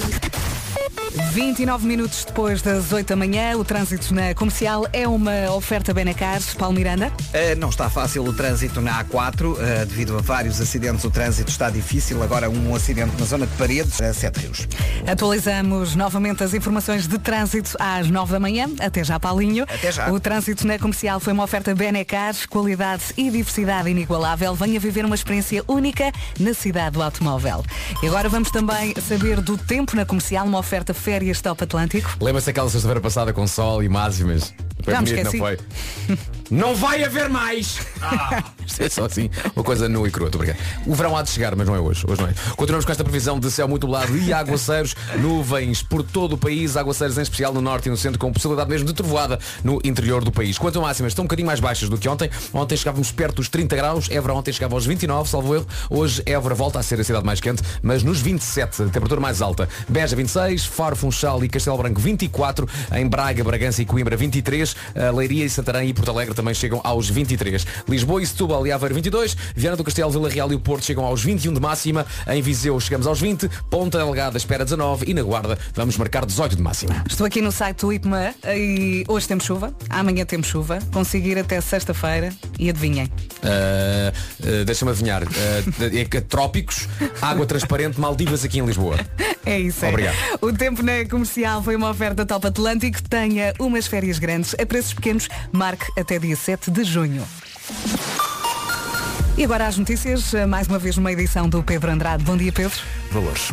A: 29 minutos depois das 8 da manhã, o trânsito na comercial é uma oferta Benacares, Paulo Miranda.
C: Uh, não está fácil o trânsito na A4, uh, devido a vários acidentes o trânsito está difícil. Agora um acidente na zona de Paredes, a Sete Rios.
A: Atualizamos novamente as informações de trânsito às 9 da manhã. Até já, Paulinho.
C: Até já.
A: O trânsito na comercial foi uma oferta Benacares, qualidade e diversidade inigualável. Venha viver uma experiência única na cidade do automóvel. E agora vamos também saber do tempo na comercial, uma oferta férias Top Atlântico.
I: Lembra-se daquela sexta-feira passada com sol e máximas? Foi
A: Já
I: bonito, não foi? Não vai haver mais! Isto é só assim, uma coisa nua e crua, brincar. O verão há de chegar, mas não é hoje. Hoje não é. Continuamos com esta previsão de céu muito nublado e aguaceiros, nuvens por todo o país, aguaceiros em especial no norte e no centro, com possibilidade mesmo de trovoada no interior do país. Quanto a máximas, estão um bocadinho mais baixas do que ontem. Ontem chegávamos perto dos 30 graus, Évora ontem chegava aos 29, salvo erro. Hoje Évora volta a ser a cidade mais quente, mas nos 27, a temperatura mais alta. Beja 26, Faro, Funchal e Castelo Branco 24, em Braga, Bragança e Coimbra 23, a Leiria e Santarém e Porto Alegre Também chegam aos 23. Lisboa e Setúbal e Aveiro 22. Viana do Castelo, Vila Real e o Porto chegam aos 21 de máxima. Em Viseu chegamos aos 20. Ponta Delgada espera 19 e na Guarda vamos marcar 18 de máxima.
A: Estou aqui no site do IPMA e hoje temos chuva, amanhã temos chuva, consigo ir até sexta-feira e adivinhem.
I: Uh, uh, Deixa-me adivinhar. Uh, é que trópicos, água transparente, Maldivas aqui em Lisboa.
A: É isso. é.
I: Obrigado.
A: O tempo na comercial foi uma oferta Top Atlântico. Tenha umas férias grandes a preços pequenos. Marque até dia 7 de junho. E agora as notícias, mais uma vez numa edição do Pedro Andrade. Bom dia, Pedro.
B: Valores.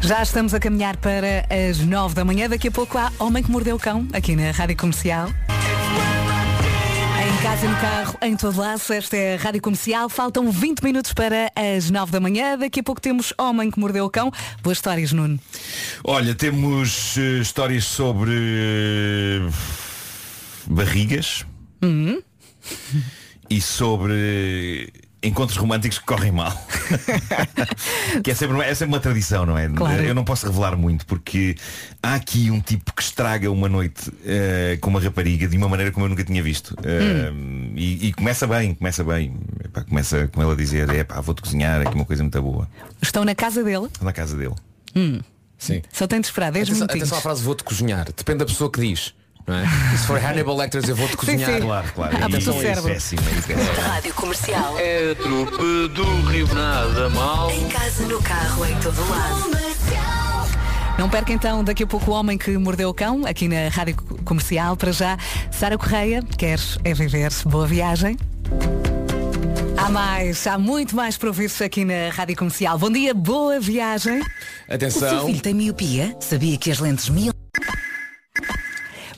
A: Já estamos a caminhar para as 9 da manhã. Daqui a pouco há Homem que Mordeu o Cão, aqui na Rádio Comercial. Em casa, no carro, em todo lado, esta é a Rádio Comercial. Faltam 20 minutos para as 9 da manhã. Daqui a pouco temos Homem que Mordeu o Cão. Boas histórias, Nuno.
L: Olha, temos eh, histórias sobre eh, barrigas
A: Uhum.
L: e sobre encontros românticos que correm mal. que é sempre, é sempre uma tradição, não é?
A: Claro.
L: Eu não posso revelar muito porque há aqui um tipo que estraga uma noite eh, com uma rapariga de uma maneira como eu nunca tinha visto. Eh, e, e começa bem, começa bem. Epá, começa com ele a dizer, é pá, vou-te cozinhar aqui uma coisa muito boa.
A: Estão na casa dele.
L: Estou na casa dele.
A: Hum.
I: Sim.
A: Só tem de esperar 10
I: Atenção,
A: minutinhos.
I: atenção à frase vou-te cozinhar. Depende da pessoa que diz. Não é? E se for Hannibal Lecter eu vou-te cozinhar.
A: sim.
L: Claro, claro.
A: Ah,
L: E-
A: mas o
L: e-
A: cérebro.
L: péssimo, é péssimo.
G: Rádio Comercial.
M: É trupe do Rio Nada Mal.
G: Em casa, no carro, em todo lado.
A: Não perca então daqui a pouco o Homem que Mordeu o Cão, aqui na Rádio Comercial. Para já, Sara Correia, queres é viver Boa viagem. Há mais, há muito mais para ouvir-se aqui na Rádio Comercial. Bom dia, boa viagem.
G: O seu
I: Atenção.
G: filho tem miopia? Sabia que as lentes mil...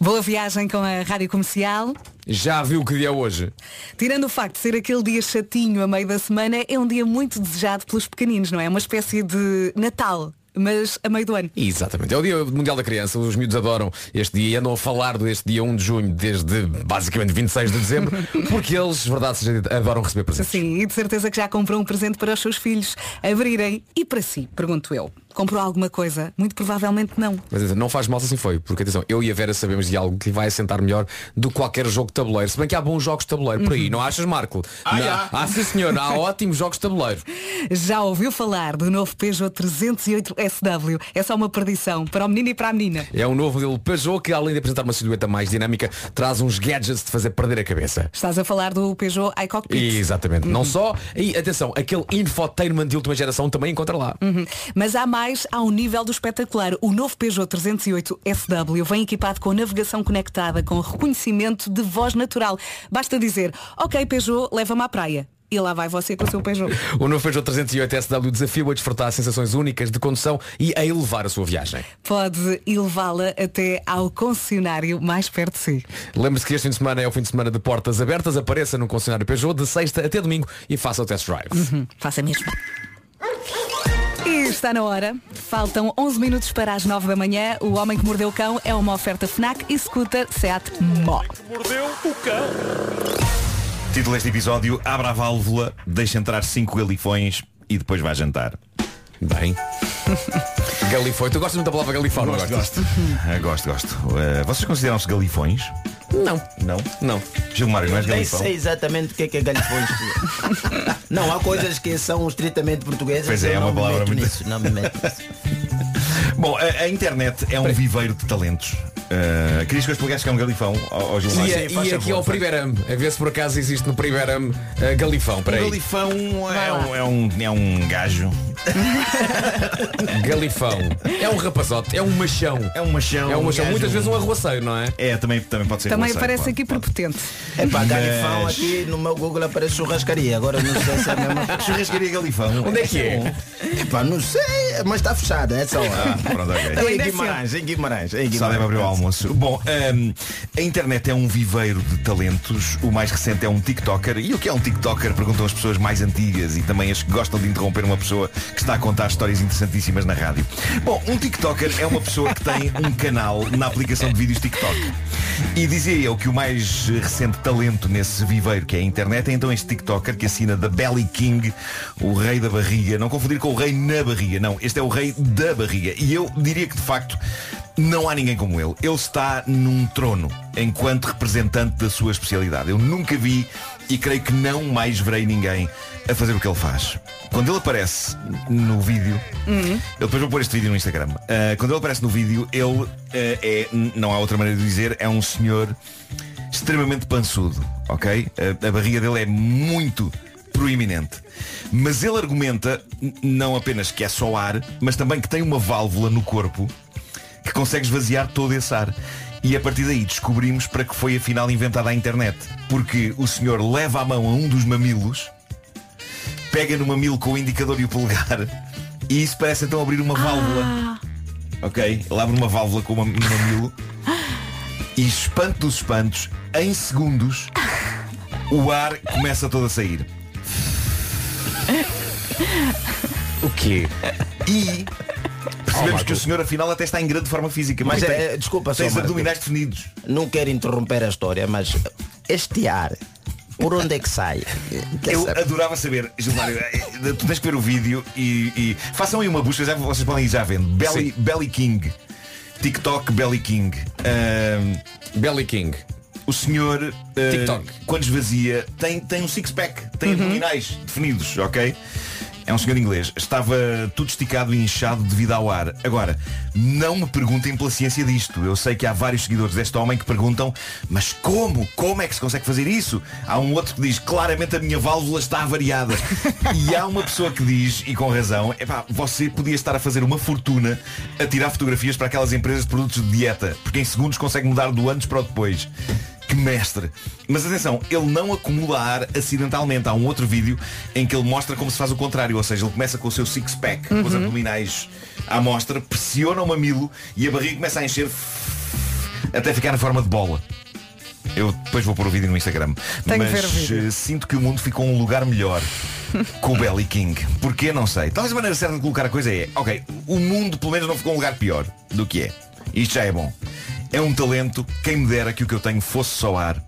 A: Boa viagem com a Rádio Comercial.
I: Já viu que dia é hoje?
A: Tirando o facto de ser aquele dia chatinho a meio da semana, é um dia muito desejado pelos pequeninos, não é? Uma espécie de Natal, mas a meio do ano.
I: Exatamente. É o Dia Mundial da Criança. Os miúdos adoram este dia e andam a falar deste dia 1 de junho desde basicamente 26 de dezembro, porque eles, verdade seja dita, adoram receber presentes.
A: Sim, e de certeza que já comprou um presente para os seus filhos abrirem. E para si, pergunto eu, comprou alguma coisa? Muito provavelmente não.
I: Mas atenção, não faz mal se assim foi, porque atenção, eu e a Vera sabemos de algo que lhe vai assentar melhor do que qualquer jogo de tabuleiro. Se bem que há bons jogos de tabuleiro por aí, não achas, Marco?
L: Ah,
I: Não.
L: há.
I: Ah, sim senhor, há ótimos jogos de tabuleiro.
A: Já ouviu falar do novo Peugeot 308 SW? É só uma perdição para o menino e para a menina.
I: É um novo modelo Peugeot que além de apresentar uma silhueta mais dinâmica, traz uns gadgets de fazer perder a cabeça.
A: Estás a falar do Peugeot iCockpit.
I: Exatamente. Não só, e atenção, aquele infotainment de última geração também encontra lá.
A: Uhum. Mas há mais ao nível do espetacular. O novo Peugeot 308 SW vem equipado com navegação conectada, com reconhecimento de voz natural. Basta dizer, ok Peugeot, leva-me à praia. E lá vai você com o seu Peugeot.
I: O novo Peugeot 308 SW desafia a desfrutar sensações únicas de condução e a elevar a sua viagem.
A: Pode levá-la até ao concessionário mais perto de si.
I: Lembre-se que este fim de semana é o fim de semana de portas abertas. Apareça no concessionário Peugeot de sexta até domingo e faça o test drive.
A: Uhum, faça mesmo. Está na hora. Faltam 11 minutos para as 9 da manhã. O Homem que Mordeu o Cão é uma oferta FNAC e Scooter Seat Mó.
M: Mordeu o cão.
L: Título deste episódio, abra a válvula, deixa entrar cinco galifões e depois vai jantar.
I: Bem. Galifão. Tu gostas muito da palavra galifão, não
L: Gosto, gosto. Ah, gosto, gosto. Uh, vocês consideram-se galifões?
I: Não.
L: Não?
I: Não.
L: Gilmário, não és
N: Nem
L: galifão?
N: sei exatamente o que é que é galhofões. não, há coisas que são estritamente portuguesas.
L: Pois é, é
N: não
L: uma
N: me
L: palavra
N: meto
L: muito-
N: nisso, não me meto nisso.
L: Bom, a, a internet é um viveiro de talentos. Uh, querias que eu explicasse que é um galifão ao, ao Gilmário?
I: E, e aqui ao Primeirame, a ver se por acaso existe no Primeirame uh, Galifão.
L: Um
I: Peraí.
L: galifão é um, é, um, é um gajo.
I: Galifão. É um rapazote, é um machão.
L: É um machão.
I: É um machão, muitas vezes um arruaceiro, não é?
L: É, também, também pode ser
A: Também
L: roceiro,
A: parece
L: claro.
A: aqui prepotente.
N: É pá,
L: Mas-
N: galifão aqui no meu Google aparece churrascaria. Agora não sei se é a mesma.
L: Churrascaria galifão.
I: Onde é que é?
N: É pá, não sei, mas está fechada, é só.
L: Ah, pronto.
N: Em Guimarães, em Guimarães, em
L: Só
N: Guimarães.
L: deve abrir o almoço. Bom, hum, a internet é um viveiro de talentos. O mais recente é um TikToker. E o que é um TikToker? Perguntam as pessoas mais antigas e também as que gostam de interromper uma pessoa que está a contar histórias interessantíssimas na rádio. Bom, um TikToker é uma pessoa que tem um canal na aplicação de vídeos TikTok. E dizia eu que o mais recente talento nesse viveiro que é a internet é então este TikToker que assina da Belly King, o rei da barriga. Não confundir com o rei na barriga, não. Este é o rei da barriga. E eu diria que de facto Não há ninguém como ele. Ele está num trono enquanto representante da sua especialidade. Eu nunca vi e creio que não mais verei ninguém a fazer o que ele faz. Quando ele aparece no vídeo, eu depois vou pôr este vídeo no Instagram. Ah, quando ele aparece no vídeo, ele ah, é, não há outra maneira de dizer, é um senhor extremamente pançudo, ok? A, a barriga dele é muito proeminente. Mas ele argumenta não apenas que é só ar, mas também que tem uma válvula no corpo que consegue esvaziar todo esse ar. E a partir daí descobrimos para que foi afinal inventada a internet. Porque o senhor leva a mão a um dos mamilos, pega no mamilo com o indicador e o polegar, e isso parece então abrir uma válvula. Ok? Ele abre uma válvula com uma- um mamilo e espanto dos espantos, em segundos, o ar começa todo a sair.
I: O quê?
L: E percebemos
N: Oh,
L: que o senhor afinal até está em grande forma física.
N: Mas é,
L: tem-
N: desculpa só,
L: tem os
N: Marco.
L: abdominais definidos.
N: Não quero interromper a história, mas este ar, por onde é que sai? Quer
L: Eu
N: saber?
L: adorava saber, Gilmário, eh, tu tens que ver o vídeo e, e façam aí uma busca, já, vocês podem ir já vendo. Belly, Belly King. TikTok Belly King. Ahm,
I: Belly King.
L: O senhor, eh,
I: TikTok.
L: quando esvazia, tem, tem um six-pack, tem
I: Uhum.
L: abdominais definidos, ok? É um senhor inglês. Estava tudo esticado e inchado devido ao ar. Agora, não me perguntem pela ciência disto. Eu sei que há vários seguidores deste homem que perguntam, mas como? Como é que se consegue fazer isso? Há um outro que diz, claramente a minha válvula está avariada. e há uma pessoa que diz, e com razão, epá, você podia estar a fazer uma fortuna a tirar fotografias para aquelas empresas de produtos de dieta, porque em segundos consegue mudar do antes para o depois. Que mestre! Mas atenção, ele não acumula ar acidentalmente. Há um outro vídeo em que ele mostra como se faz o contrário. Ou seja, ele começa com o seu six-pack, com os
O: Uhum.
L: abdominais à mostra, pressiona o mamilo e a barriga começa a encher até ficar na forma de bola. Eu depois vou pôr o vídeo no Instagram.
A: Tenho
L: Mas eh, sinto que o mundo ficou um lugar melhor com o Belly King. Porquê? Não sei. Talvez a maneira certa de colocar a coisa é, ok, o mundo pelo menos não ficou um lugar pior do que é. Isto já é bom. É um talento, quem me dera que o que eu tenho fosse só ar.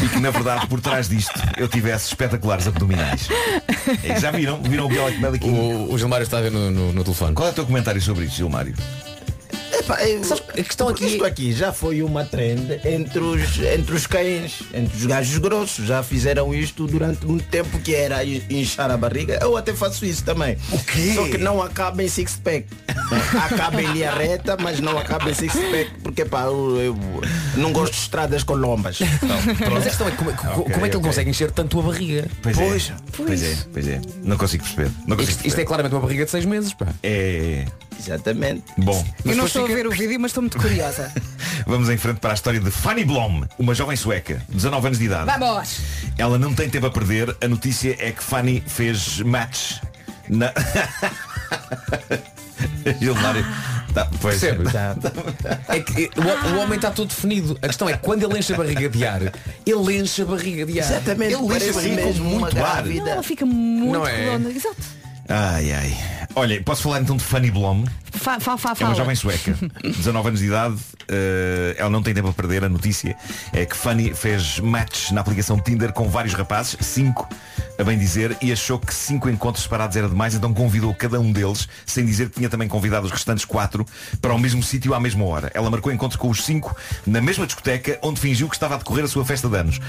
L: E que na verdade por trás disto eu tivesse espetaculares abdominais. É, Já viram? Viram o Belly King?
I: O, o Gilmário está a ver no, no, no telefone.
L: Qual é o teu comentário sobre isso, Gilmário?
N: Epá, eu-
I: a questão aqui-
N: Isto aqui já foi uma trend entre os, entre os cães, entre os gajos grossos. Já fizeram isto durante muito tempo que era in- inchar a barriga. Eu até faço isso também.
L: O quê?
N: Só que não acaba em six-pack. acaba em linha reta, mas não acaba em six-pack. Porque pá, eu, eu não gosto de estradas com lombas.
I: Mas a questão é como, como
L: Ok,
I: é que ele
L: ok.
I: consegue encher tanto a barriga?
L: Pois,
N: Pois.
L: é. Pois é, pois é. Não consigo perceber. Não consigo
I: Isto, isto é
L: perceber.
I: claramente uma barriga de seis meses, pá.
L: É.
N: Exatamente.
L: Bom,
A: Eu não a ver o vídeo, mas estou muito curiosa.
L: vamos em frente para a história de Fanny Blom, uma jovem sueca, 19 anos de idade.
A: Vamos!
L: Ela não tem tempo a perder. A notícia é que Fanny fez match na. Gilmário. Tá, pois.
I: Percebes? É que o, o homem está todo definido. A questão é quando ele enche a barriga de ar, ele enche a barriga de ar.
N: Exatamente.
L: Ele enche a barriga com muito ar.
N: grávida.
A: Ela fica muito
I: Não é?
A: redonda. Exato.
L: Ai ai. Olha, posso falar então de Fanny Blom?
A: Fa, fa, fa,
L: É uma jovem sueca, 19 anos de idade, eh, ela não tem tempo a perder. A notícia é que Fanny fez match na aplicação Tinder com vários rapazes, cinco, a bem dizer, e achou que cinco encontros separados era demais, então convidou cada um deles, sem dizer que tinha também convidado os restantes quatro para o mesmo sítio à mesma hora. Ela marcou encontros com os cinco na mesma discoteca onde fingiu que estava a decorrer a sua festa de anos.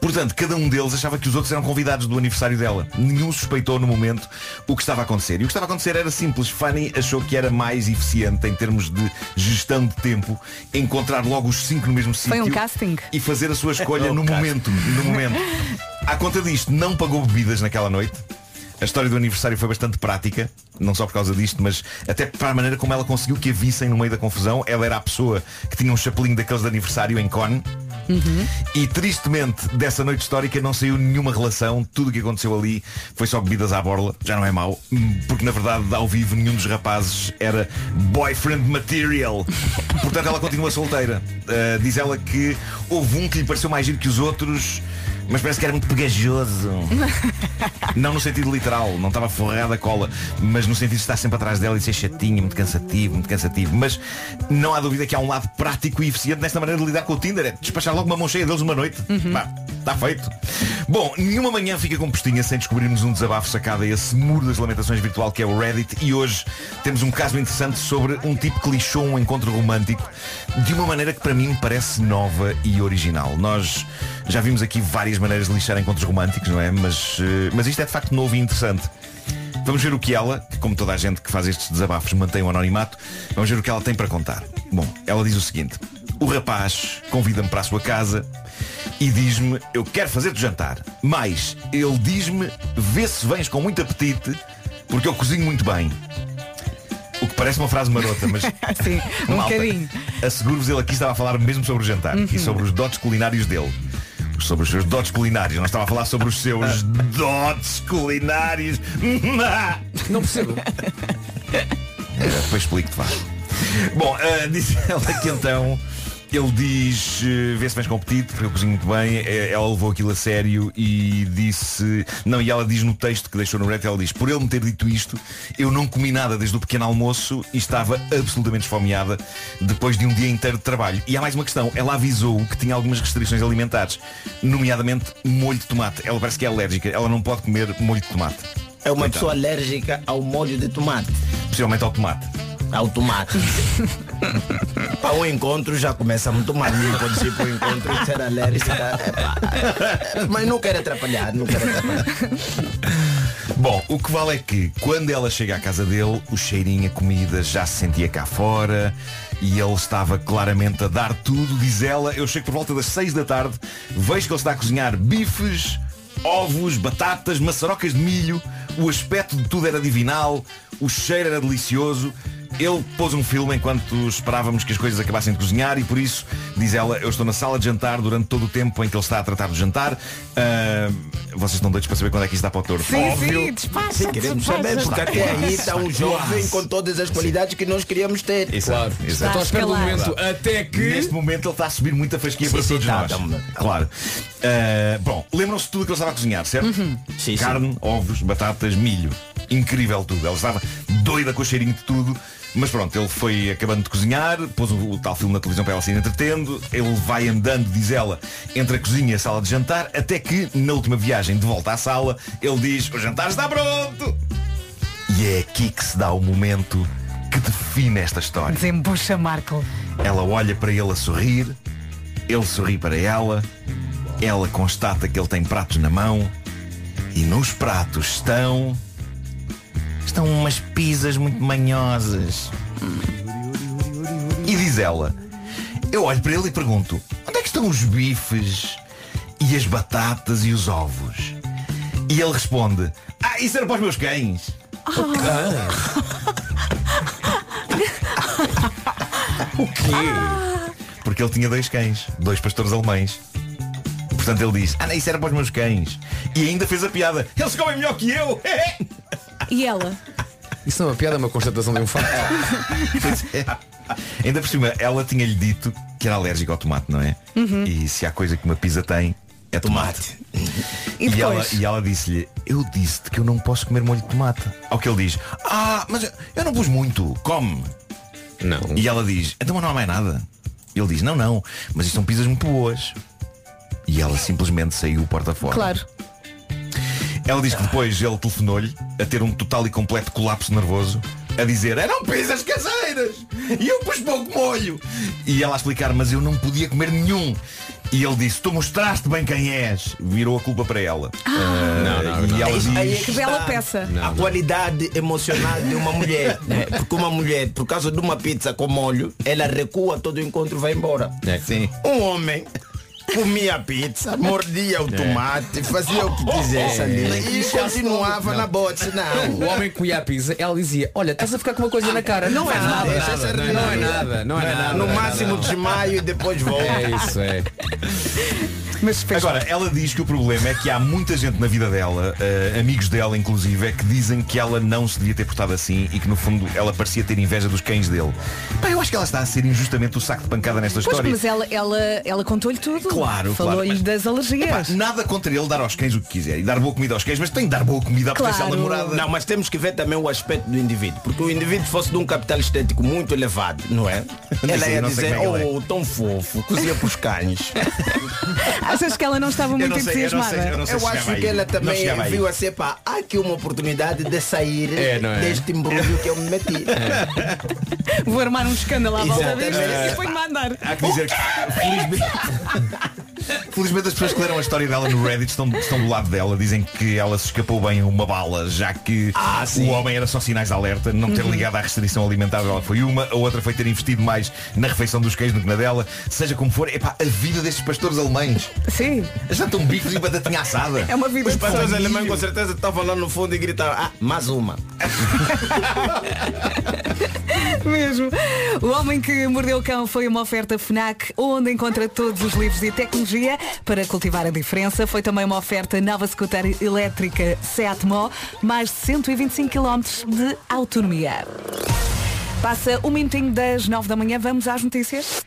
L: Portanto, cada um deles achava que os outros eram convidados do aniversário dela. Nenhum suspeitou no momento o que estava a acontecer. E o que estava a acontecer era simples. Fanny achou que era mais eficiente em termos de gestão de tempo encontrar logo os cinco no mesmo sítio
A: Foi um casting.
L: e fazer a sua escolha
N: Um
L: no
N: casting.
L: momento. No momento. À conta disto, não pagou bebidas naquela noite. A história do aniversário foi bastante prática, não só por causa disto, mas até para a maneira como ela conseguiu que a vissem no meio da confusão. Ela era a pessoa que tinha um chapelinho daqueles de aniversário em Con. E tristemente dessa noite histórica não saiu nenhuma relação. Tudo o que aconteceu ali foi só bebidas à borla. Já não é mau. Porque na verdade ao vivo nenhum dos rapazes era boyfriend material. Portanto ela continua solteira. Uh, diz ela que houve um que lhe pareceu mais giro que os outros. Mas parece que era muito pegajoso. Não no sentido literal, não estava forrada a cola, mas no sentido de estar sempre atrás dela e ser chatinho, muito cansativo, muito cansativo. Mas não há dúvida que há um lado prático e eficiente nesta maneira de lidar com o Tinder, é despachar logo uma mão cheia deles numa noite. Pá, está feito. Bom, nenhuma manhã fica com postinha sem descobrirmos um desabafo sacado a esse muro das lamentações virtual que é o Reddit e hoje temos um caso interessante sobre um tipo que lixou um encontro romântico de uma maneira que para mim parece nova e original. Nós já vimos aqui várias maneiras de lixar encontros românticos, não é? Mas, eh, mas isto é de facto novo e interessante. Vamos ver o que ela, que como toda a gente que faz estes desabafos mantém o anonimato, vamos ver o que ela tem para contar. Bom, ela diz o seguinte. O rapaz convida-me para a sua casa e diz-me, eu quero fazer-te jantar. Mas ele diz-me, vê se vens com muito apetite, porque eu cozinho muito bem. O que parece uma frase marota, mas.
A: Sim, um
L: Malta,
A: bocadinho.
L: Asseguro-vos, ele aqui estava a falar mesmo sobre o jantar
A: Uhum.
L: e sobre os dotes culinários dele. Sobre os seus dotes culinários. Não estava a falar sobre os seus dotes culinários.
I: Não percebo.
L: Depois explico-te, vá. Bom, ah, diz ela que então ele diz, eh, vê se vens com apetite, porque eu cozinho muito bem. Eh, Ela levou aquilo a sério e disse. Não, e ela diz no texto que deixou no Reddit, ela diz, por ele me ter dito isto, eu não comi nada desde o pequeno almoço e estava absolutamente esfomeada depois de um dia inteiro de trabalho. E há mais uma questão, ela avisou que tinha algumas restrições alimentares, nomeadamente molho de tomate. Ela parece que é alérgica, ela não pode comer molho de tomate.
N: É uma
L: Coitada.
N: pessoa alérgica ao molho de tomate.
L: Possivelmente ao tomate.
N: Ao tomate. para um encontro já começa muito mal. Ninguém pode ser para um encontro ser alérgica. Mas não quero atrapalhar, não quero atrapalhar.
L: Bom, o que vale é que quando ela chega à casa dele, o cheirinho a comida já se sentia cá fora e ele estava claramente a dar tudo, diz ela. Eu chego por volta das 6 da tarde, vejo que ele está a cozinhar bifes, ovos, batatas, maçarocas de milho, o aspecto de tudo era divinal, o cheiro era delicioso. Ele pôs um filme enquanto esperávamos que as coisas acabassem de cozinhar e por isso, diz ela, eu estou na sala de jantar durante todo o tempo em que ele está a tratar do jantar. Ah, vocês estão doidos para saber quando é que isto está para o torto.
A: Sim,
L: Óbvio.
A: sim, despacha,
N: Sim, queremos saber, porque até aí está um jovem com todas as qualidades que nós queríamos ter.
L: Exato, exato.
I: Estou à espera do momento até que.
L: Neste momento ele está a subir muita fasquia
N: Sim,
L: para
N: sim,
L: todos
N: tá,
L: nós.
N: tá.
L: Claro. Ah, bom, lembram-se de tudo que ele estava a cozinhar, certo?
N: Sim, sim.
L: Carne, ovos, batatas, milho. Incrível tudo. Ela estava doida com o cheirinho de tudo. Mas pronto, ele foi acabando de cozinhar, pôs o, o tal filme na televisão para ela se entretendo, ele vai andando, diz ela, entre a cozinha e a sala de jantar, até que, na última viagem de volta à sala, ele diz, o jantar está pronto! E é aqui que se dá o momento que define esta história.
A: Desembucha, Marco.
L: Ela olha para ele a sorrir, ele sorri para ela, ela constata que ele tem pratos na mão e nos pratos estão. Estão umas pizzas muito manhosas. E diz ela, eu olho para ele e pergunto, onde é que estão os bifes e as batatas e os ovos? E ele responde, ah, isso era para os meus cães. O quê? Porque ele tinha dois cães, dois pastores alemães. Portanto ele diz, ah, não, isso era para os meus cães. E ainda fez a piada, eles comem melhor que eu.
D: E ela?
I: Isso não é uma piada, é uma constatação de um facto.
L: É. Ainda por cima, ela tinha-lhe dito que era alérgica ao tomate, não é?
A: Uhum.
L: E se há coisa que uma pizza tem, é tomate.
A: E
L: E ela, e ela disse-lhe, eu disse-te que eu não posso comer molho de tomate. Ao que ele diz, ah, mas eu- eu não pus muito, come.
I: Não.
L: E ela diz, então não há mais nada. E ele diz, não, não, mas isto são pizzas muito boas. E ela simplesmente saiu porta fora.
A: Claro.
L: Ela diz que depois ele telefonou-lhe a ter um total e completo colapso nervoso, a dizer, eram pizzas caseiras! E eu pus pouco molho! E ela a explicar, mas eu não podia comer nenhum. E ele disse, tu mostraste bem quem és. Virou a culpa para ela. Ah,
I: Não, não, não.
L: E ela diz,
N: Aí é
A: Que bela peça.
N: A qualidade emocional de uma mulher. né? Porque uma mulher, por causa de uma pizza com molho, ela recua todo o encontro e vai embora.
I: É.
L: Sim.
N: Um homem comia a pizza, mordia o tomate, fazia o que quisesse ali e continuava na bote.
I: O
N: Não.
I: homem que comia a pizza, ela dizia, olha, estás a ficar com uma coisa na cara. Não é nada,
N: Deixa essa
I: não é nada, não é nada.
N: No
I: não é
N: máximo
I: nada.
N: de maio e depois volta.
I: É isso, é.
A: Mas fez
L: Agora, ela diz que o problema é que há muita gente na vida dela, eh, amigos dela inclusive, é que dizem que ela não se devia ter portado assim e que no fundo ela parecia ter inveja dos cães dele. Pá, eu acho que ela está a ser injustamente o saco de pancada nesta
A: Pois,
L: história.
A: mas ela, ela, ela contou-lhe tudo.
L: Claro,
A: Falou-lhe
L: claro,
A: das alergias.
L: Epá, nada contra ele dar aos cães o que quiser e dar boa comida aos cães, mas tem de dar boa comida à
A: Claro.
L: potencial namorada.
N: Não, mas temos que ver também o aspecto do indivíduo. Porque o indivíduo fosse de um capital estético muito elevado, não é? Ela ia dizer,
L: é ele
N: oh, tão fofo, cozinha para os cães.
A: Achas que ela não estava
N: Eu
A: muito
N: não sei, eu não sei,
A: entusiasmada?
N: eu não sei Eu se acho chegava que aí. ela também viu assim, pá, há aqui uma oportunidade de sair
I: É, é?
N: deste embrulho que eu me meti.
A: Vou armar um escândalo à volta disto e
L: É.
A: depois mandar.
L: Há que dizer que felizmente, felizmente as pessoas que leram a história dela no Reddit estão, estão do lado dela. Dizem que ela se escapou bem a uma bala, já que
N: Ah,
L: o homem era só sinais de alerta, não ter
N: Uhum.
L: ligado à restrição alimentar dela foi uma, a outra foi ter investido mais na refeição dos queijos do que na dela. Seja como for, epá, a vida destes pastores alemães.
A: Sim.
L: Já estão bifes e batatinha assada.
A: É uma vida
N: Os pastores alemães com certeza estavam lá no fundo e gritavam, ah, mais uma.
A: Mesmo. O Homem que Mordeu o Cão foi uma oferta FNAC, onde encontra todos os livros e tecnologia para cultivar a diferença. Foi também uma oferta nova scooter elétrica Seat Mó, mais de 125 km de autonomia. Passa um minutinho das 9 da manhã, vamos às notícias.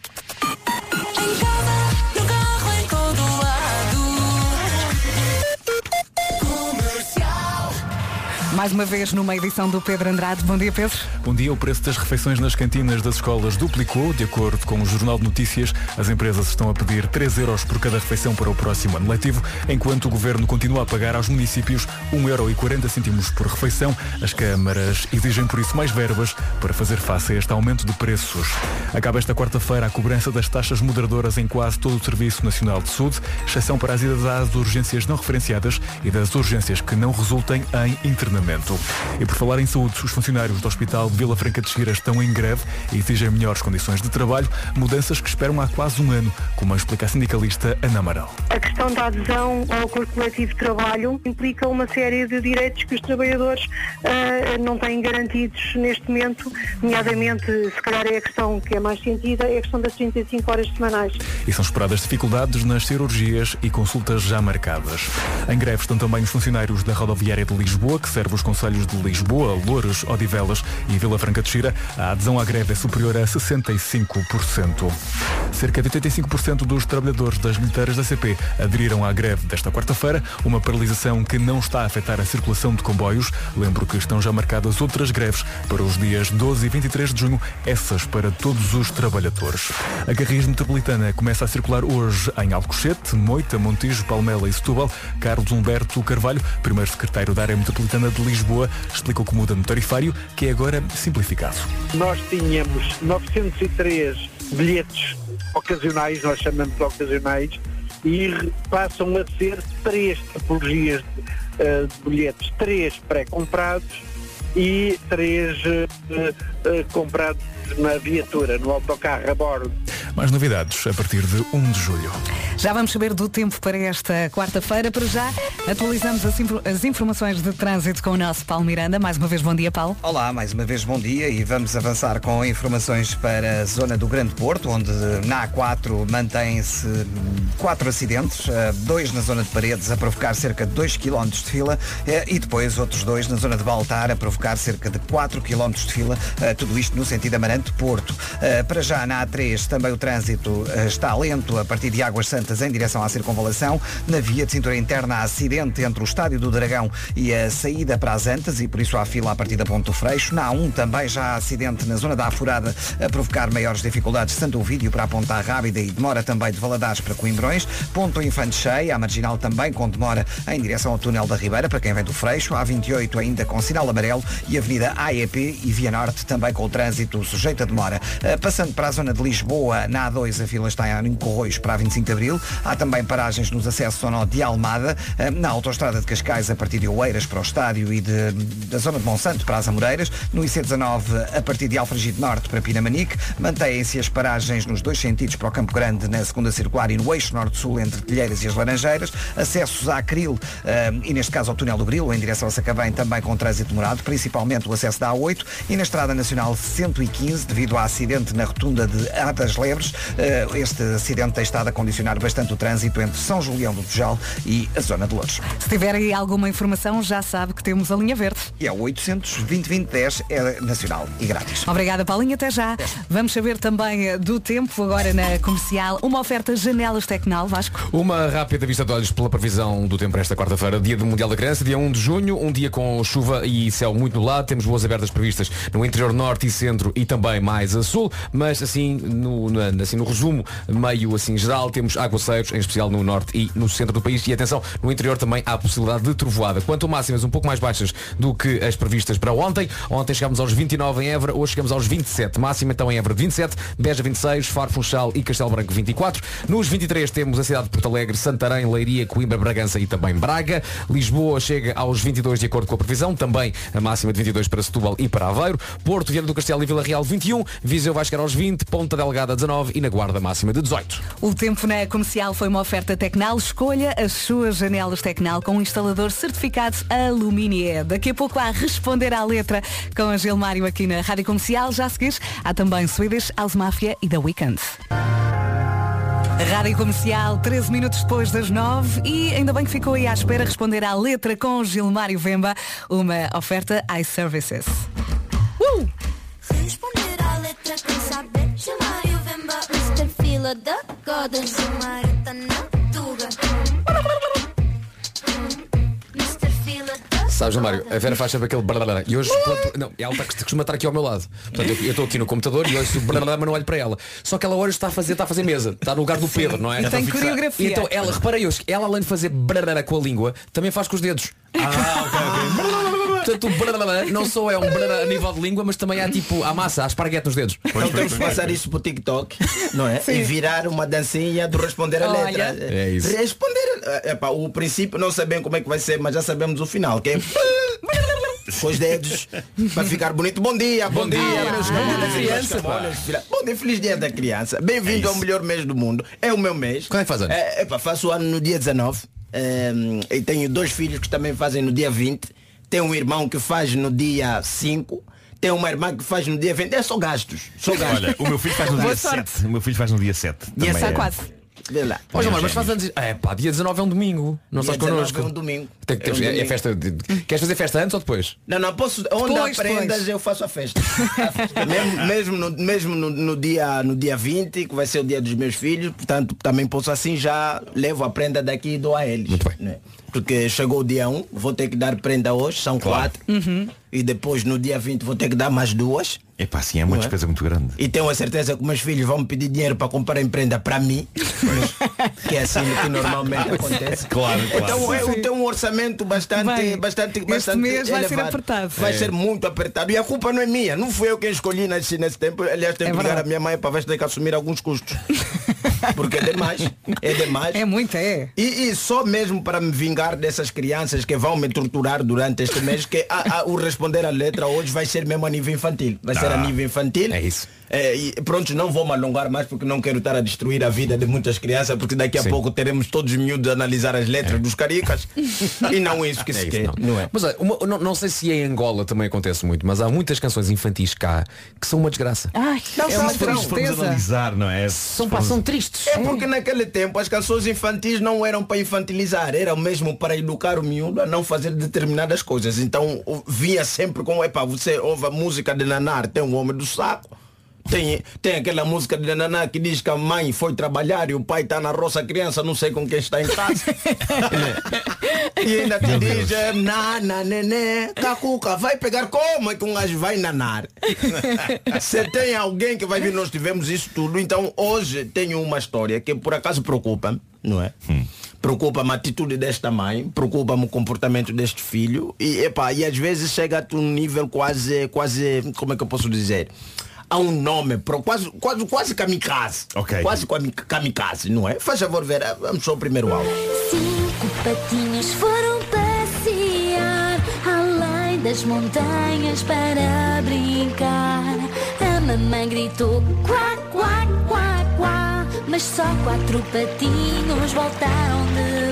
A: Mais uma vez numa edição do Pedro Andrade. Bom dia, Pedro.
B: Bom dia. O preço das refeições nas cantinas das escolas duplicou. De acordo com o Jornal de Notícias, as empresas estão a pedir 3 euros por cada refeição para o próximo ano letivo, enquanto o Governo continua a pagar aos municípios 1,40 euro por refeição. As câmaras exigem por isso mais verbas para fazer face a este aumento de preços. Acaba esta quarta-feira a cobrança das taxas moderadoras em quase todo o Serviço Nacional de Saúde, exceção para as idas às urgências não referenciadas e das urgências que não resultem em internamento. E por falar em saúde, os funcionários do Hospital de Vila Franca de Xira estão em greve e exigem melhores condições de trabalho, mudanças que esperam há quase um ano, como explica a sindicalista Ana Amaral.
O: A questão da adesão ao acordo coletivo de trabalho implica uma série de direitos que os trabalhadores ah, não têm garantidos neste momento, nomeadamente, se calhar é a questão que é mais sentida, é a questão das 35 horas semanais.
B: E são esperadas dificuldades nas cirurgias e consultas já marcadas. Em greve estão também os funcionários da rodoviária de Lisboa, que serve os conselhos de Lisboa, Louros, Odivelas e Vila Franca de Xira. A adesão à greve é superior a 65%. Cerca de 85% dos trabalhadores das bilheteiras da CP aderiram à greve desta quarta-feira, uma paralisação que não está a afetar a circulação de comboios. Lembro que estão já marcadas outras greves para os dias 12 e 23 de junho, essas para todos os trabalhadores. A Carris Metropolitana começa a circular hoje em Alcochete, Moita, Montijo, Palmela e Setúbal. Carlos Humberto Carvalho, primeiro secretário da área metropolitana de Lisboa, explica o que muda no tarifário, que é agora simplificado.
P: Nós tínhamos 903 bilhetes ocasionais, nós chamamos de ocasionais, e passam a ser três tipologias de, eh, de bilhetes, três pré-comprados e três eh, eh, comprados na viatura, no autocarro a bordo.
B: Mais novidades a partir de 1 de julho.
A: Já vamos saber do tempo para esta quarta-feira. Para já, atualizamos as, as informações de trânsito com o nosso Paulo Miranda. Mais uma vez, bom dia, Paulo.
C: Olá, mais uma vez bom dia e vamos avançar com informações para a zona do Grande Porto, onde na A4 mantém-se quatro acidentes, eh, dois na zona de Paredes a provocar cerca de 2 km de fila eh, e depois outros dois na zona de Baltar a provocar cerca de 4 km de fila, eh, tudo isto no sentido Amarante-Porto. Eh, Para já na A3 também o trânsito eh, está lento a partir de Águas Santas em direção à circunvalação. Na via de cintura interna há acidente entre o Estádio do Dragão e a saída para as Antas e por isso há fila a partir da Ponte do Freixo. Na A1 também já há acidente na zona da Afurada a provocar maiores dificuldades de Santo Ovídio para a Ponta Rábida e demora também de Valadares para Coimbrões. Ponto Infante Cheia, a marginal também com demora em direção ao túnel da Ribeira para quem vem do Freixo. A 28 ainda com sinal amarelo e Avenida AEP e Via Norte também com o trânsito sujeito a demora. Eh, Passando para a zona de Lisboa, na A2 a fila está em Corroios para a 25 de Abril. Há também paragens nos acessos ao nó de Almada, eh, na autoestrada de Cascais a partir de Oeiras para o estádio e de- da zona de Monsanto para as Amoreiras. No IC19 a partir de Alfragide Norte para Pinamanique. Mantêm-se as paragens nos dois sentidos para o Campo Grande na segunda circular e no eixo norte-sul entre Telheiras e as Laranjeiras. Acessos à Acril eh, e neste caso ao túnel do Grilo em direção a Sacavém também com trânsito demorado, principalmente o acesso da A8 e na Estrada Nacional 115 devido a acidente na rotunda de Atas Lebres. Eh, Este acidente tem estado a condicionar bastante o trânsito entre São Julião do Tujal e a zona de Lourdes.
A: Se tiver aí alguma informação, já sabe que temos a linha verde.
C: E é o 800 2010 é nacional e grátis.
A: Obrigada, Paulinho. Até já. Vamos saber também eh, do tempo agora na comercial. Uma oferta Janelas Tecnal, Vasco.
I: Uma rápida vista de olhos pela previsão do tempo para esta quarta-feira, dia do Mundial da Criança, dia 1 de junho, um dia com chuva e céu muito nublado. Temos boas abertas previstas no interior norte e centro e também mais a sul, mas assim no, assim, no resumo meio assim geral temos aguaceiros, em especial no norte e no centro do país e atenção, no interior também há possibilidade de trovoada. Quanto máximas um pouco mais baixas do que as previstas para ontem, ontem chegámos aos 29 em Évora, hoje chegamos aos 27. Máxima então em Évora de 27, Beja 26, Faro Funchal e Castelo Branco 24. Nos 23 temos a cidade de Porto Alegre, Santarém, Leiria, Coimbra, Bragança e também Braga. Lisboa chega aos 22 de acordo com a previsão, também a máxima de 22 para Setúbal e para Aveiro. Porto, Viana do Castelo e Vila Real 21, Viseu vai chegar aos 20, Ponta Delgada 19 e na Guarda máxima de 18.
A: O tempo na comercial foi uma oferta Tecnal. Escolha as suas janelas Tecnal com um instalador certificado Aluminier. Daqui a pouco há responder à letra com a Gilmário aqui na Rádio Comercial. Já a seguir, há também Swedish House Mafia e The Weeknd. Rádio Comercial, 13 minutos depois das 9 e ainda bem que ficou aí à espera responder à letra com Gilmário Vemba, uma oferta iServices. Uh!
J: Responder à letra quem saber Chamar o Vemba Mr. Fila da Goda Chamar na Tuga Mr. Fila da
I: Sabes, João Mário, a Vera faz sempre aquele brarará. E hoje, não, ela está, costuma estar aqui ao meu lado. Portanto, eu- estou aqui no computador e ouço o brarará, mas não olho para ela. Só que ela hoje está a fazer, está a fazer mesa. Está no lugar do Pedro, não é?
A: E tem
I: Então,
A: coreografia.
I: Então, ela, reparei hoje, ela além de fazer brarará com a língua, também faz com os dedos. Portanto, o brarará não só é um brarará a nível de língua, mas também há tipo a massa, a esparguete nos dedos.
N: Então temos que passar isso pro TikTok, não é? E virar uma dancinha do responder a
A: Olha.
N: letra.
I: É isso.
N: Responder. epá, o princípio não sabemos como é que vai ser, mas já sabemos o final, que é. Com os dedos para ficar bonito. Bom dia, bom, dia, meus
I: Bom dia criança,
N: meus filha. Bom dia, feliz dia da criança. Bem-vindo ao melhor mês do mundo. É o meu mês.
I: Quando é que faz anos?
N: É, epá, faço ano no dia 19. É, e tenho dois filhos que também fazem no dia 20. Tenho um irmão que faz no dia 5. Tenho uma irmã que faz no dia 20. É só gastos. Só gastos.
L: Olha, o meu filho faz no dia
A: sorte.
L: 7. O meu filho faz no dia 7.
A: E essa
L: Também é-
A: quase.
N: Vê lá.
I: Mário, mas faz anos. É pá, dia 19 é um domingo. Não
N: Dia
I: estás
N: 19
I: connosco.
N: é um domingo.
I: Tem que ter-
N: É um
I: é,
N: domingo.
I: festa de- Queres fazer festa antes ou depois?
N: Não, não, posso. Onde
A: Depois,
N: há prendas
A: depois.
N: eu faço a festa. A festa. mesmo mesmo, no, mesmo no, no dia, no dia 20, que vai ser o dia dos meus filhos, portanto também posso assim já levo a prenda daqui e dou a eles.
I: Muito bem.
N: né? Porque chegou o dia 1, vou ter que dar prenda hoje, são quatro. E depois no dia 20 vou ter que dar mais duas.
L: Epá, sim, é uma
N: Não é?
L: despesa muito grande.
N: E tenho a certeza que meus filhos vão me pedir dinheiro para comprar prenda para mim. que é assim que normalmente acontece.
L: Claro, claro.
N: Então eu tenho um orçamento bastante,
A: Bem,
N: bastante,
A: este
N: bastante
A: mês vai ser apertado.
N: Vai
I: É.
N: ser muito apertado. E a culpa não é minha. Não fui eu quem escolhi nesse, nesse tempo. Aliás, tenho
A: É
N: que ligar a minha mãe para ver se tem que assumir alguns custos. Porque é demais. É demais.
A: É muito, é.
N: E, e só mesmo para me vingar dessas crianças que vão me torturar durante este mês, que a- a- o responder a letra hoje vai ser mesmo a nível infantil. Vai ser a nível infantil.
I: É isso.
N: É, e pronto, não vou me alongar mais porque não quero estar a destruir a vida de muitas crianças, porque daqui a
I: Sim.
N: pouco teremos todos os miúdos a analisar as letras dos caricas. e não é isso que
I: É
N: se
I: isso,
N: quer.
I: não.
N: Não é?
I: Mas uma- não, não sei se em Angola também acontece muito, mas há muitas canções infantis cá que são uma desgraça.
A: Ai, é uma
L: Se formos
A: tristeza.
L: analisar, não é?
I: São, pá, são tristes.
N: É porque naquele tempo as canções infantis não eram para infantilizar, eram mesmo para educar o miúdo a não fazer determinadas coisas. Então vinha sempre com, epá, você ouve a música de Nanar, tem um homem do saco. Tem, tem aquela música de Naná que diz que a mãe foi trabalhar e o pai está na roça, a criança não sei com quem está em casa. e ainda te diz, nana, nenê, cacuca, vai pegar como é que um gajo vai nanar? Se tem alguém que vai vir, nós tivemos isso tudo. Então hoje tenho uma história que por acaso preocupa-me, não é? Preocupa-me a atitude desta mãe, preocupa-me o comportamento deste filho e, epá, e às vezes chega a um nível quase, quase, como é que eu posso dizer? Há um nome, pro- quase, quase, quase kamikaze.
L: Ok.
N: Quase kami- kamikaze, não é? Faz favor ver, vamos só o primeiro áudio.
J: Cinco patinhos foram passear Além das montanhas para brincar A mamãe gritou quá, quá, quá, quá Mas só quatro patinhos voltaram de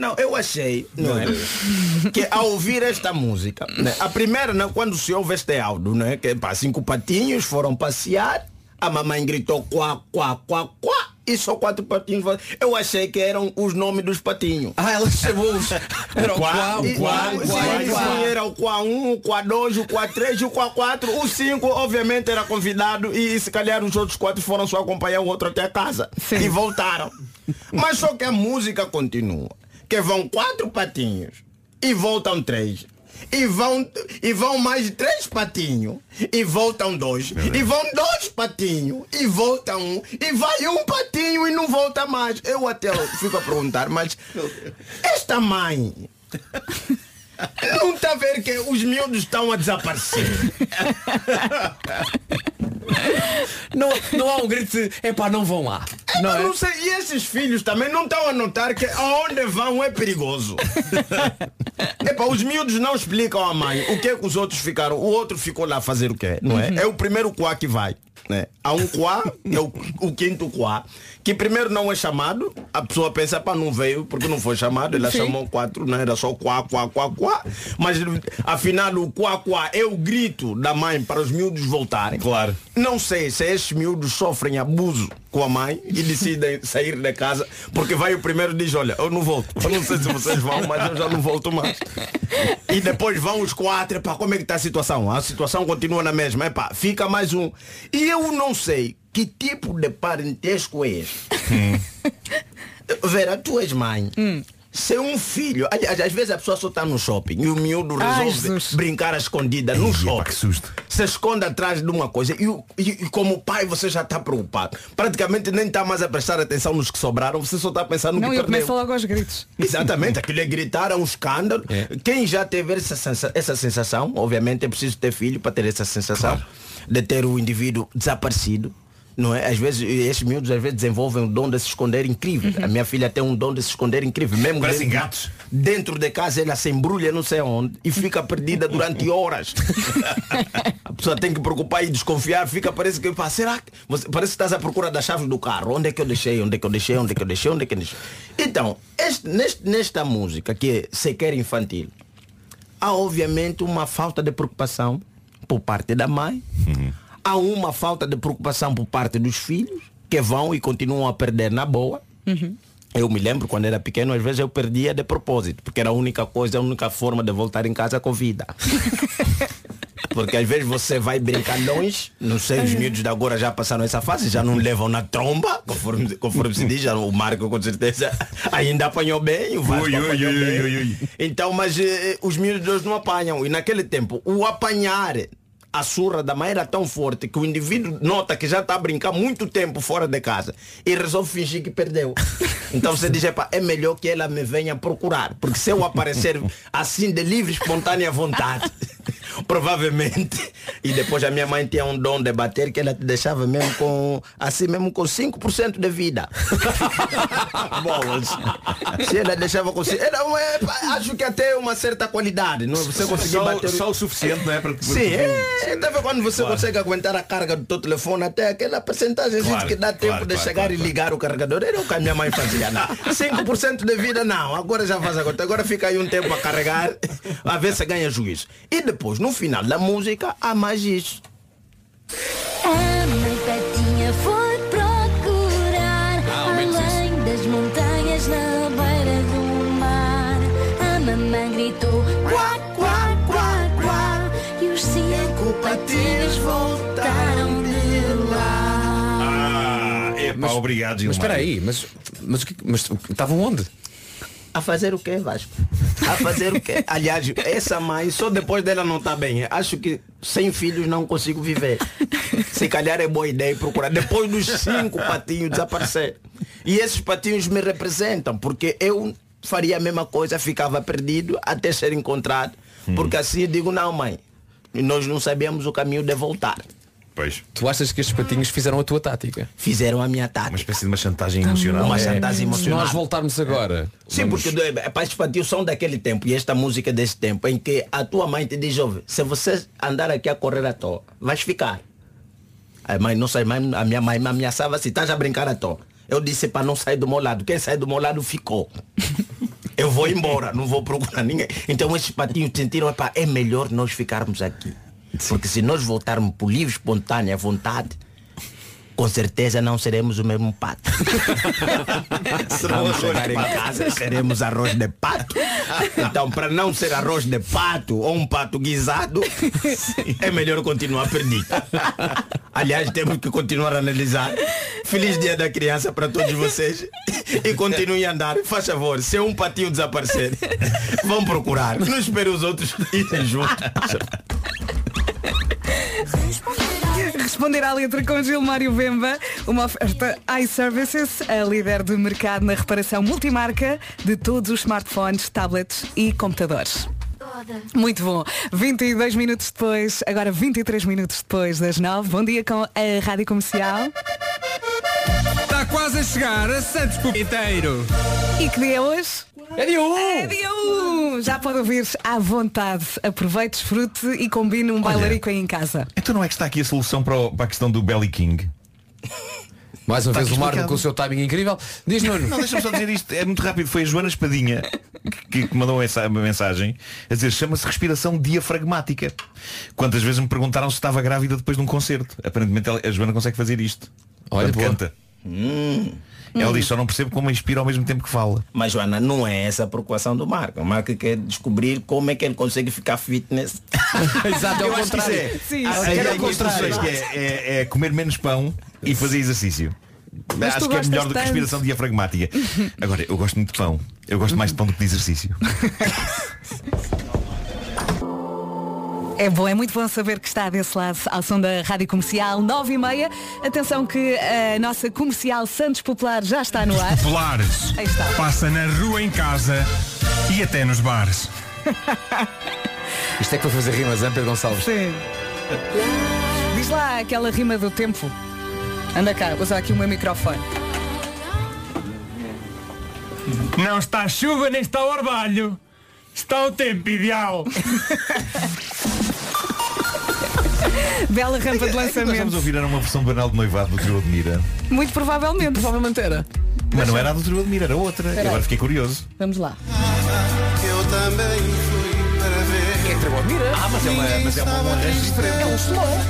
N: Não, eu achei, não é? que ao ouvir esta música, né, a primeira, né, quando se ouve este áudio, né, que pá, cinco patinhos foram passear, a mamãe gritou quá, quá, quá, quá, e só quatro patinhos. Eu achei que eram os nomes dos patinhos.
I: Ah, ela chamou-os. Era o quá, o quá, o
N: sim,
I: quá,
N: sim, era o Quá 1, o Quá 2, o Quá 3 e o Quá 4. O 5, obviamente, era convidado e se calhar os outros quatro foram só acompanhar o outro até a casa. E voltaram. Mas só que a música continua. Que vão quatro patinhos e voltam três. E vão, e vão mais três patinhos. E voltam dois. E vão dois patinhos. E volta um. E vai um patinho e não volta mais. Eu até fico a perguntar, mas esta mãe não está a ver que os miúdos estão a desaparecer.
I: Não, não há um grito de epá, não vão lá.
N: Não, não sei, e esses filhos também não estão a notar que aonde vão é perigoso. Epá, os miúdos não explicam à mãe o que é que os outros ficaram. O outro ficou lá a fazer o quê? Não é? É o primeiro quá que vai. Né? Há um quá, é o, o quinto quá, que primeiro não é chamado, a pessoa pensa, pá, não veio porque não foi chamado, ela
Q: Sim.
N: chamou quatro, não era só quá, quá, quá, quá. Mas afinal o quá, quá é o grito da mãe para os miúdos voltarem.
L: Claro.
N: Não sei se esses miúdos sofrem abuso com a mãe e decidem sair da casa, porque vai o primeiro e diz, olha, eu não volto. Eu não sei se vocês vão, mas eu já não volto mais. E depois vão os quatro, epá, como é que está a situação? A situação continua na mesma, epá, fica mais um. E eu não sei que tipo de parentesco é este. Vera, tu és mãe. Se um filho, aliás, às vezes a pessoa só está no shopping e o miúdo
A: Ai,
N: resolve
A: Jesus.
N: brincar à escondida no shopping. Se esconde atrás de uma coisa e, e- e como pai você já está preocupado. Praticamente nem está mais a prestar atenção nos que sobraram, você só está pensando no
A: Não,
N: que
A: eu
N: perdeu.
A: começo logo aos gritos.
N: Exatamente, aquilo é gritar, é um escândalo. Quem já teve essa, sensa- essa sensação, obviamente é preciso ter filho para ter essa sensação de ter o indivíduo desaparecido. Não é? Às vezes, esses miúdos às vezes desenvolvem um dom de se esconder incrível. A minha filha tem um dom de se esconder incrível. Mesmo
L: Parecem
N: dentro,
L: gatos.
N: Dentro de casa ela se embrulha não sei onde e fica perdida durante horas. A pessoa tem que preocupar e desconfiar, fica, parece que, será que. Você, parece que estás à procura das chaves do carro. Onde é que eu deixei? Onde é que eu deixei? Onde é que eu deixei? Onde é que eu deixei? Então, este- neste- nesta música que é sequer infantil, há obviamente uma falta de preocupação por parte da mãe, há uma falta de preocupação por parte dos filhos, que vão e continuam a perder na boa. Eu me lembro quando era pequeno, às vezes eu perdia de propósito, porque era a única coisa, a única forma de voltar em casa com vida. Porque às vezes você vai brincar longe, não sei, os miúdos de agora já passaram essa fase, já não levam na tromba, conforme, conforme se diz, já o Marco com certeza ainda apanhou bem, o Vasco
L: Ui, ui,
N: apanhou
L: ui,
N: bem.
L: ui, ui.
N: Então, mas eh, os miúdos de hoje não apanham. E naquele tempo, o apanhar a surra da mãe era tão forte que o indivíduo nota que já está a brincar muito tempo fora de casa e resolve fingir que perdeu. Então você diz, "Epá, é melhor que ela me venha procurar, porque se eu aparecer assim de livre, espontânea vontade, provavelmente. E depois a minha mãe tinha um dom de bater que ela te deixava mesmo com assim mesmo com 5% de vida. Bolas. Se ela deixava com era uma, acho que até uma certa qualidade, não é? você conseguir
L: Só-
N: bater
L: só o suficiente, não é? Para-
N: Sim, é, deve quando você
L: Claro.
N: consegue aguentar a carga do teu telefone até aquela porcentagem
L: Claro,
N: que dá tempo
L: claro,
N: de
L: claro,
N: chegar
L: claro,
N: e ligar o carregador. Era o que a minha mãe fazia. Não. 5% de vida não, agora já faz agora. Agora fica aí um tempo a carregar, a ver se ganha juízo. E depois, no final da música, há mais isso.
J: A mãe patinha foi
L: Epá, obrigado,
I: Mas espera aí, mas, mas, que- mas estavam onde?
N: A fazer o quê, Vasco? A fazer o quê? Aliás, essa mãe, só depois dela não está bem. Acho que sem filhos não consigo viver. Se calhar é boa ideia procurar. Depois dos cinco patinhos desaparecer. E esses patinhos me representam, porque eu faria a mesma coisa, ficava perdido até ser encontrado. Porque assim eu digo, não mãe, nós não sabemos o caminho de voltar.
L: Pois.
I: Tu achas que estes patinhos fizeram a tua tática?
N: Fizeram a minha tática.
L: Uma espécie de uma chantagem emocional.
N: Uma
L: É.
N: chantagem
I: Se
N: emocional.
I: nós voltarmos agora.
N: Sim,
I: vamos-
N: porque é, para estes patinhos são daquele tempo e esta música é desse tempo em que a tua mãe te diz, "Ouve, se você andar aqui a correr à toa, vais ficar. A mãe, não sei, mãe, a minha mãe me ameaçava assim, estás a brincar à toa. Eu disse para não sair do meu lado. Quem sai do meu lado ficou. Eu vou embora, não vou procurar ninguém. Então esses patinhos sentiram, "Epá, é melhor nós ficarmos aqui. Porque se nós voltarmos por livre, espontânea vontade, com certeza não seremos o mesmo pato. Vamos chegar em casa, seremos arroz de pato. Então, para não ser arroz de pato ou um pato guisado, é melhor continuar perdido. Aliás, temos que continuar a analisar. Feliz dia da criança para todos vocês. E continuem a andar. Faz favor, se um patinho desaparecer, vão procurar. Não espere os outros irem juntos.
A: Responder à letra com Gilmário Vemba, uma oferta iServices, a líder de mercado na reparação multimarca de todos os smartphones, tablets e computadores. Muito bom. 22 minutos depois, agora 23 minutos depois das 9. Bom dia com a Rádio Comercial.
Q: Quase a chegar a Santos Pupiteiro.
A: E que dia é hoje?
I: É dia 1!
A: É dia 1! Já pode ouvir à vontade. Aproveite, desfrute e combine um bailarico aí em casa.
L: Então não é que está aqui a solução para, o- para a questão do Belly King?
I: Mais uma
L: Está
I: vez o Marco com o seu timing incrível. Diz Nuno.
L: Não, deixa-me só dizer isto, é muito rápido. Foi a Joana Espadinha que, que mandou essa uma mensagem a dizer chama-se respiração diafragmática. Quantas vezes me perguntaram se estava grávida depois de um concerto. Aparentemente a Joana consegue fazer isto.
N: Olha,
L: Quando canta. Ela diz, só não percebo como inspira ao mesmo tempo que fala.
N: Mas Joana, não é essa a preocupação do Marco. O Marco quer descobrir como é que ele consegue ficar fitness.
I: Exato, é
L: Eu
I: o contrário.
L: é.
N: Sim, é contrário.
L: que é, é- é comer menos pão e fazer exercício.
A: Mas
L: Acho que é melhor do que
A: tanto.
L: respiração diafragmática. Agora, eu gosto muito de pão. Eu gosto mais de pão do que de exercício.
A: É bom, é muito bom saber que está desse lado ao som da Rádio Comercial 9 e meia. Atenção que a nossa comercial Santos Popular já está no ar.
Q: Populares.
A: Aí está.
Q: Passa na rua, em casa e até nos bares.
I: Isto é que foi fazer rimas, hein, Pedro Gonçalves?
A: Sim. Diz lá aquela rima do tempo. Anda cá, usa aqui o meu microfone.
Q: Não está chuva nem está orvalho. Está o tempo ideal.
A: Bela rampa de
L: Nós vamos
A: lançamento.
L: ouvir era uma versão banal de noivado do Trio Admira.
A: Muito provavelmente.
I: Provavelmente era.
L: Mas não era a do Trio Admira, era outra.
A: Espera aí.
L: Agora fiquei curioso.
A: Vamos lá.
M: Eu também
I: mira?
L: Ah, mas é uma, mas é uma, um arranjo diferente.
I: É um slow.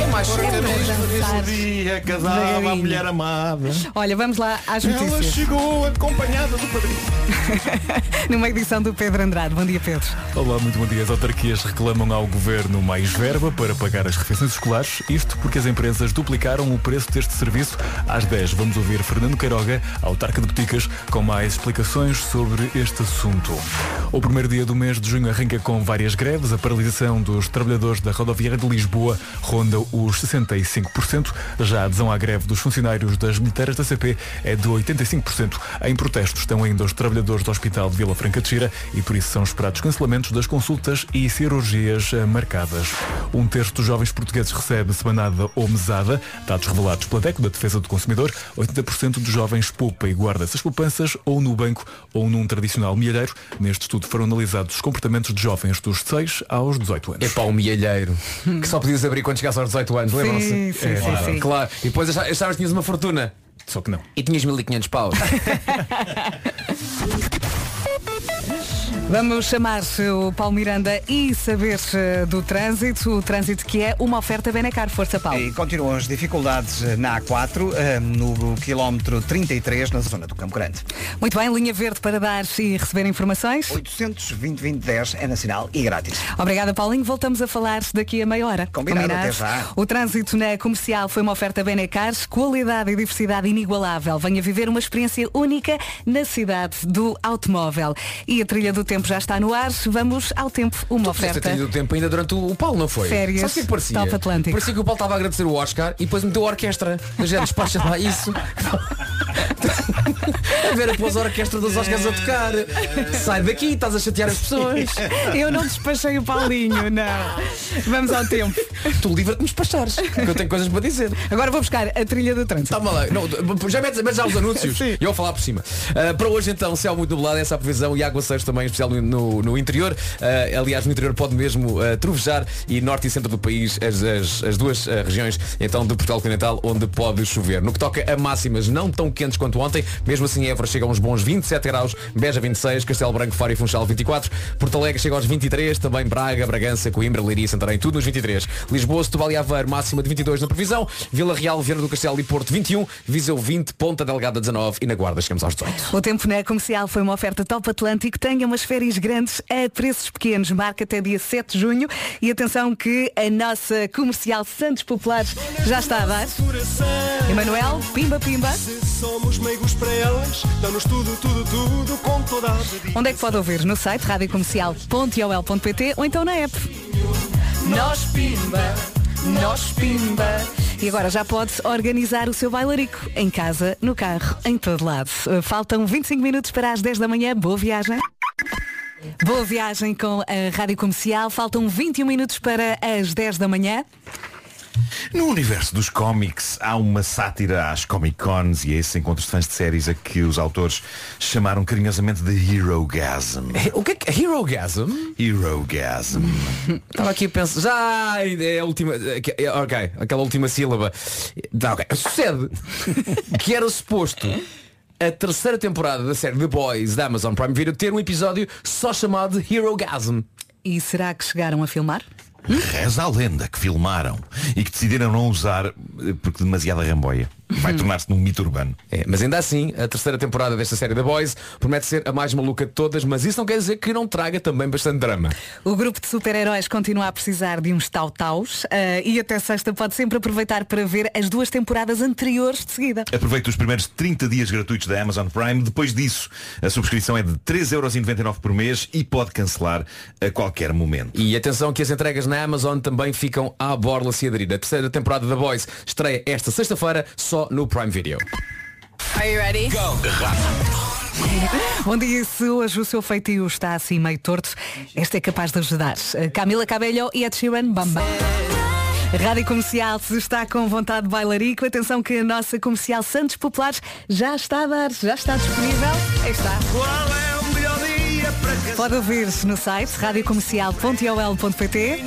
I: É mais
A: É
L: dia casava a mulher amada.
A: Olha, vamos lá às
L: Ela
A: notícias.
L: chegou acompanhada do padrinho.
A: Numa edição do Pedro Andrade. Bom dia, Pedro.
B: Olá, muito bom dia. As autarquias reclamam ao governo mais verba para pagar as refeições escolares, isto porque as empresas duplicaram o preço deste serviço às 10. Vamos ouvir Fernando Queiroga, autarca de Boticas, com mais explicações sobre este assunto. O primeiro dia do mês de junho arranca com várias greves. A paralisação dos trabalhadores da rodoviária de Lisboa ronda os 65%. Já a adesão à greve dos funcionários das bilheteiras da CP é de 85%. Em protesto estão ainda os trabalhadores do Hospital de Vila Franca de Xira e por isso são esperados cancelamentos das consultas e cirurgias marcadas. Um terço dos jovens portugueses recebe semanada ou mesada, dados revelados pela DECO da Defesa do Consumidor. 80% dos jovens poupa e guarda essas poupanças ou no banco ou num tradicional milheiro. Neste estudo foram analisados os comportamentos de jovens dos 6 aos 18 anos.
I: É para um milheiro que só podias abrir quando chegasse aos 18 anos, lembram-se?
A: Sim, sim,
I: É,
A: sim,
I: claro.
A: sim.
I: Claro. E depois achavas que tinhas uma fortuna.
B: Só que não.
I: E tinhas 1500 paus.
A: Vamos chamar o Paulo Miranda e saber eh, do trânsito. O trânsito que é uma oferta Benacar. Força, Paulo.
C: E continuam as dificuldades eh, na A4, eh, no quilómetro 33, na zona do Campo Grande.
A: Muito bem, linha verde para dar e receber informações.
C: 820-2010 é nacional e grátis.
A: Obrigada, Paulinho. Voltamos a falar daqui a meia hora.
C: Combinado, até já.
A: O trânsito na comercial foi uma oferta Benacar, qualidade e diversidade inigualável. Venha viver uma experiência única na cidade do automóvel. E a trilha do tempo já está no ar. Vamos ao tempo, uma
I: Esta
A: oferta.
I: trilha do tempo ainda durante o, o Paulo, não foi?
A: Férias,
I: Sabe o que é que parecia?
A: Top Atlântico.
I: Parecia que o Paulo estava a agradecer o Oscar e depois meteu a orquestra. Mas já despacha lá isso. a ver a pôs a orquestra dos Oscars a tocar. Sai daqui, estás a chatear as pessoas.
A: Eu não despachei o Paulinho, não. Vamos ao tempo.
I: Tu livra-te de me despachares, que eu tenho coisas para dizer.
A: Agora vou buscar a trilha do trânsito.
I: Toma lá, não, já metes, metes já os anúncios e eu vou falar por cima. Uh, para hoje então, céu muito nublado, essa é previsão e aguaceiros também, em especial no, no, interior. Uh, aliás, no interior pode mesmo uh, trovejar e norte e centro do país, as, as, as duas regiões então de Portugal continental, onde pode chover. No que toca a máximas não tão quentes quentes quanto ontem. Mesmo assim, Évora chega a uns bons 27 graus, Beja 26, Castelo Branco, Faro e Funchal 24, Porto Alegre chega aos 23, também Braga, Bragança, Coimbra, Leiria Santarém, tudo nos 23. Lisboa, Setúbal e Aveiro, máxima de 22 na previsão. Vila Real, Viana do Castelo e Porto 21, Viseu 20, Ponta Delgada 19 e na Guarda chegamos aos 18.
A: O tempo na comercial foi uma oferta top Atlântico. Tenha umas férias grandes a preços pequenos. Marca até dia 7 de junho. E atenção que a nossa comercial Santos Populares já está a dar. Emanuel, pimba, pimba.
M: Somos meigos para elas, damos tudo, tudo, tudo com toda a
A: Onde é que pode ouvir? No site radiocomercial.ol.pt ou então na app. Nós pimba, nós pimba. E agora já pode organizar o seu bailarico em casa, no carro, em todo lado. Uh, Faltam 25 minutos para as 10 da manhã. Boa viagem. Boa viagem com a Rádio Comercial. Faltam 21 minutos para as 10 da manhã.
L: No universo dos cómics há uma sátira às Comic Cons e a esses encontros de fãs de séries a que os autores chamaram carinhosamente de Herogasm.
I: O que é que é Herogasm?
L: Herogasm.
I: Estava aqui a pensar, já é a última, é, ok, aquela última sílaba. Tá, ok. Sucede que era suposto a terceira temporada da série The Boys da Amazon Prime Video ter um episódio só chamado Herogasm.
A: E será que chegaram a filmar?
L: Reza a lenda que filmaram e que decidiram não usar eh, porque demasiada ramboia. Vai tornar-se num mito urbano.
I: É, mas ainda assim, a terceira temporada desta série The Boys promete ser a mais maluca de todas, mas isso não quer dizer que não traga também bastante drama.
A: O grupo de super-heróis continua a precisar de uns tau-taus eh, e até sexta pode sempre aproveitar para ver as duas temporadas anteriores de seguida.
L: Aproveite os primeiros 30 dias gratuitos da Amazon Prime. Depois disso, a subscrição é de 3,99€ por mês e pode cancelar a qualquer momento.
I: E atenção que as entregas na Amazon também ficam à borla se aderir. A terceira temporada da Boys estreia esta sexta-feira só no Prime Video.
A: Are you ready? Bom dia, se hoje o seu feitio está assim meio torto, este é capaz de ajudar. Eh, Camila Cabello e Ed Sheeran, Bamba. Rádio Comercial, se está com vontade de bailarico, atenção que a nossa comercial Santos Populares já está a dar, já está disponível. Aí está.
M: Qual é o melhor dia para casar?
A: Pode ouvir no site radiocomercial.ol.pt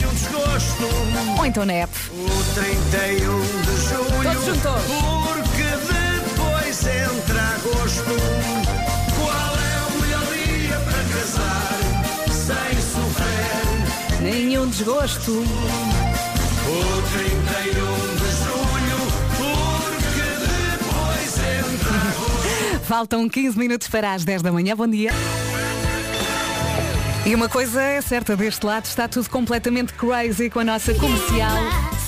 A: ou então na app.
M: O 31 de julho.
A: Todos juntos.
M: Entra agosto. Qual é o melhor dia para casar? Sem sofrer.
A: Nenhum desgosto.
M: O 31 de julho. Porque depois entra agosto.
A: Faltam 15 minutos para as 10 da manhã. Bom dia. E uma coisa é certa, deste lado está tudo completamente crazy com a nossa comercial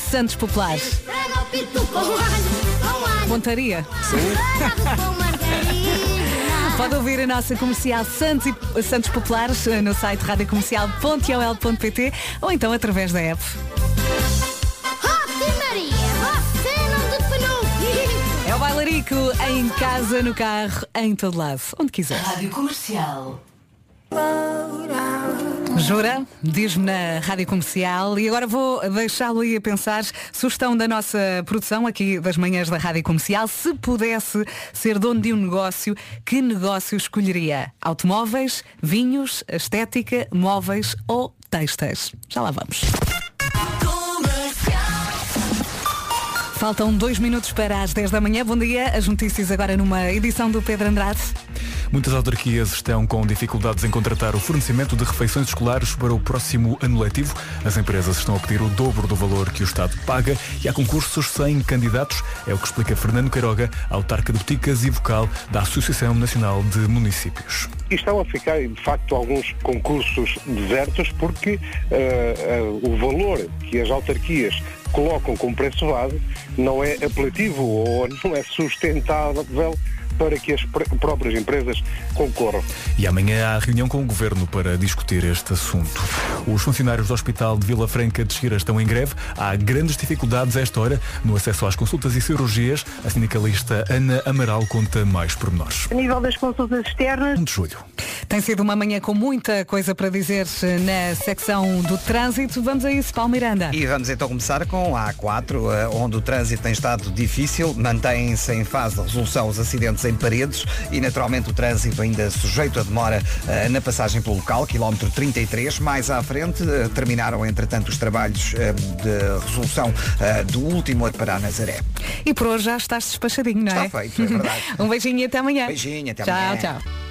A: Santos Populares. Pontaria. Pode ouvir a nossa comercial Santos, e- Santos Populares eh, no site radiocomercial.ol.pt ou então através da app. É o bailarico em casa, no carro, em todo lado, onde quiser.
G: Rádio Comercial.
A: Jura? Diz-me na rádio comercial e agora vou deixá-lo aí a pensar. Sugestão da nossa produção aqui das manhãs da rádio comercial. Se pudesse ser dono de um negócio, que negócio escolheria? Automóveis, vinhos, estética, móveis ou textas? Já lá vamos. Faltam dois minutos para as 10 da manhã. Bom dia. As notícias agora numa edição do Pedro Andrade.
B: Muitas autarquias estão com dificuldades em contratar o fornecimento de refeições escolares para o próximo ano letivo. As empresas estão a pedir o dobro do valor que o Estado paga e há concursos sem candidatos. É o que explica Fernando Queiroga, autarca de Boticas e vocal da Associação Nacional de Municípios.
P: E estão a ficar, de facto, alguns concursos desertos porque eh, eh, o valor que as autarquias colocam como preço base não é apelativo ou não é sustentável para que as pr- próprias empresas concorram.
B: E amanhã há reunião com o Governo para discutir este assunto. Os funcionários do Hospital de Vila Franca de Xira estão em greve. Há grandes dificuldades a esta hora no acesso às consultas e cirurgias. A sindicalista Ana Amaral conta mais pormenores.
O: A nível das consultas externas,
B: 1 de julho.
A: Tem sido uma manhã com muita coisa para dizer na secção do trânsito. Vamos a isso, Paulo Miranda.
C: E vamos então começar com a A4, eh, onde o trânsito tem estado difícil, mantém-se em fase de resolução os acidentes em paredes e naturalmente o trânsito ainda sujeito a demora eh, na passagem pelo local, quilómetro 33. Mais à frente eh, terminaram entretanto os trabalhos eh, de resolução do último a deparar Nazaré.
A: E por hoje já estás despachadinho, não é?
C: Está feito, é verdade.
A: um beijinho e até amanhã.
C: Beijinho, até
A: tchau,
C: amanhã.
A: Tchau,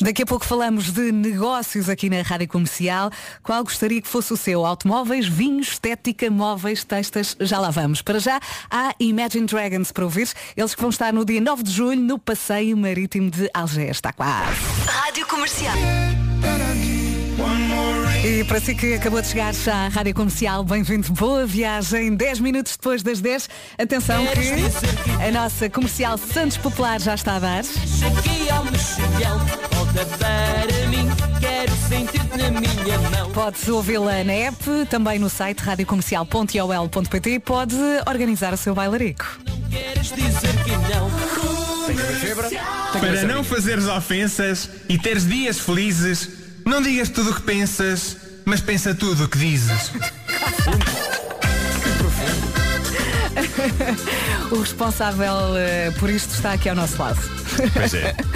A: Daqui a pouco falamos de negócios aqui na Rádio Comercial. Qual gostaria que fosse o seu? Automóveis, vinhos, estética, móveis, textas, já lá vamos. Para já, há Imagine Dragons para ouvir. Eles que vão estar no dia 9 de julho no Passeio Marítimo de Algés. Está quase.
G: Rádio Comercial.
A: E para si que acabou de chegar já à Rádio Comercial, bem-vindo, boa viagem. 10 minutos depois das 10. Atenção que a nossa comercial Santos Popular já está a dar. Pode ouvi-la na app, também no site radiocomercial.ol.pt pode organizar o seu bailarico.
R: Para não fazeres ofensas e teres dias felizes, não digas tudo o que pensas, mas pensa tudo o que dizes.
A: o responsável eh, por isto está aqui ao nosso lado.
L: Pois é.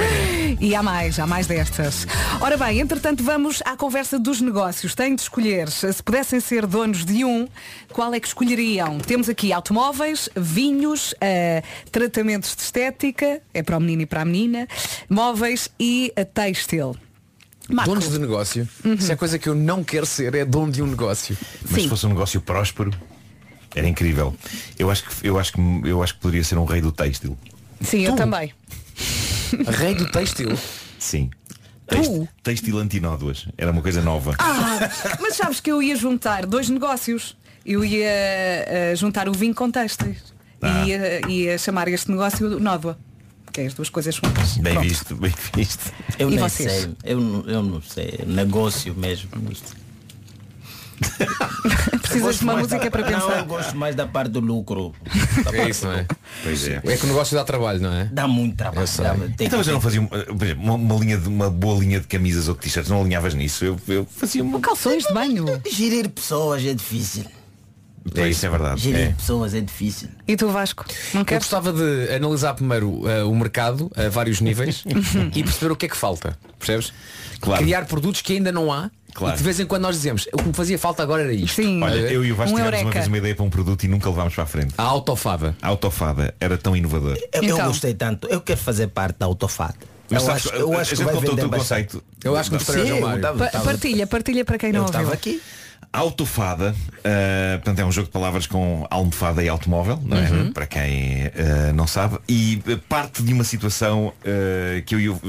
A: E há mais, há mais destas. Ora bem, entretanto vamos à conversa dos negócios. Têm de escolher, se pudessem ser donos de um, qual é que escolheriam? Temos aqui automóveis, vinhos, eh, tratamentos de estética, é para o menino e para a menina, móveis e a têxtil. Marco.
I: Donos de negócio.
A: Uhum.
I: Isso é coisa que eu não quero ser, é dono de um negócio.
L: Mas se fosse um negócio próspero, era incrível. Eu acho que, eu acho que, eu acho que poderia ser um rei do têxtil.
A: Sim, eu também.
I: Rei do têxtil?
L: Sim. Têxtil, têxtil antinódoas. Era uma coisa nova.
A: Ah, mas sabes que eu ia juntar dois negócios. Eu ia eh, juntar o vinho com têxteis.
L: Ah.
A: E ia, ia chamar este negócio Nódoa. Que é as duas coisas juntas.
L: Bem
A: Pronto.
L: visto, bem visto.
N: Eu
A: E
N: nem
A: vocês?
N: sei. Eu, não- eu não sei. Negócio mesmo.
A: Precisas de uma música para
N: Não,
A: pensar.
N: eu gosto mais da parte do lucro.
I: É isso, não é?
L: Pois é.
I: É que o negócio dá trabalho, não é?
N: Dá muito trabalho.
I: Eu
N: dá-
L: Então
N: que-
L: você não fazia uma, uma linha de uma boa linha de camisas ou de t-shirts, não alinhavas nisso? Eu, eu fazia uma.
A: Calções de banho.
N: Gerir pessoas é difícil.
L: É, isso é verdade.
N: Gerir
L: É.
N: pessoas é difícil.
A: E tu Vasco? Não
I: Eu
A: queres?
I: gostava de analisar primeiro eh, o mercado a vários níveis e perceber o que é que falta. Percebes?
L: Claro.
I: Criar produtos que ainda não há
L: Claro.
I: e de vez em quando nós dizemos o que me fazia falta agora era isto.
A: Sim.
L: Olha, eu e o Vasco
A: Um
L: tivemos uma vez uma ideia para um produto e nunca levámos para a frente.
I: A autofada.
L: A autofada era tão inovador.
N: Eu, eu
A: Então.
N: gostei tanto. Eu quero fazer parte da autofada.
L: Mas
N: eu
L: sabes,
N: acho, eu acho que vai
L: o
N: vender
L: teu
N: bastante.
L: conceito.
I: Eu acho que
N: Sim, eu
I: Mário.
N: tava-
A: Pa-
N: tava-
A: partilha, partilha para quem não
N: Eu
A: ouviu.
N: estava aqui.
L: Autofada, uh, portanto é um jogo de palavras com almofada e automóvel, não é?
N: Uhum.
L: Para quem uh, não sabe. E uh, parte de uma situação uh, que eu e o.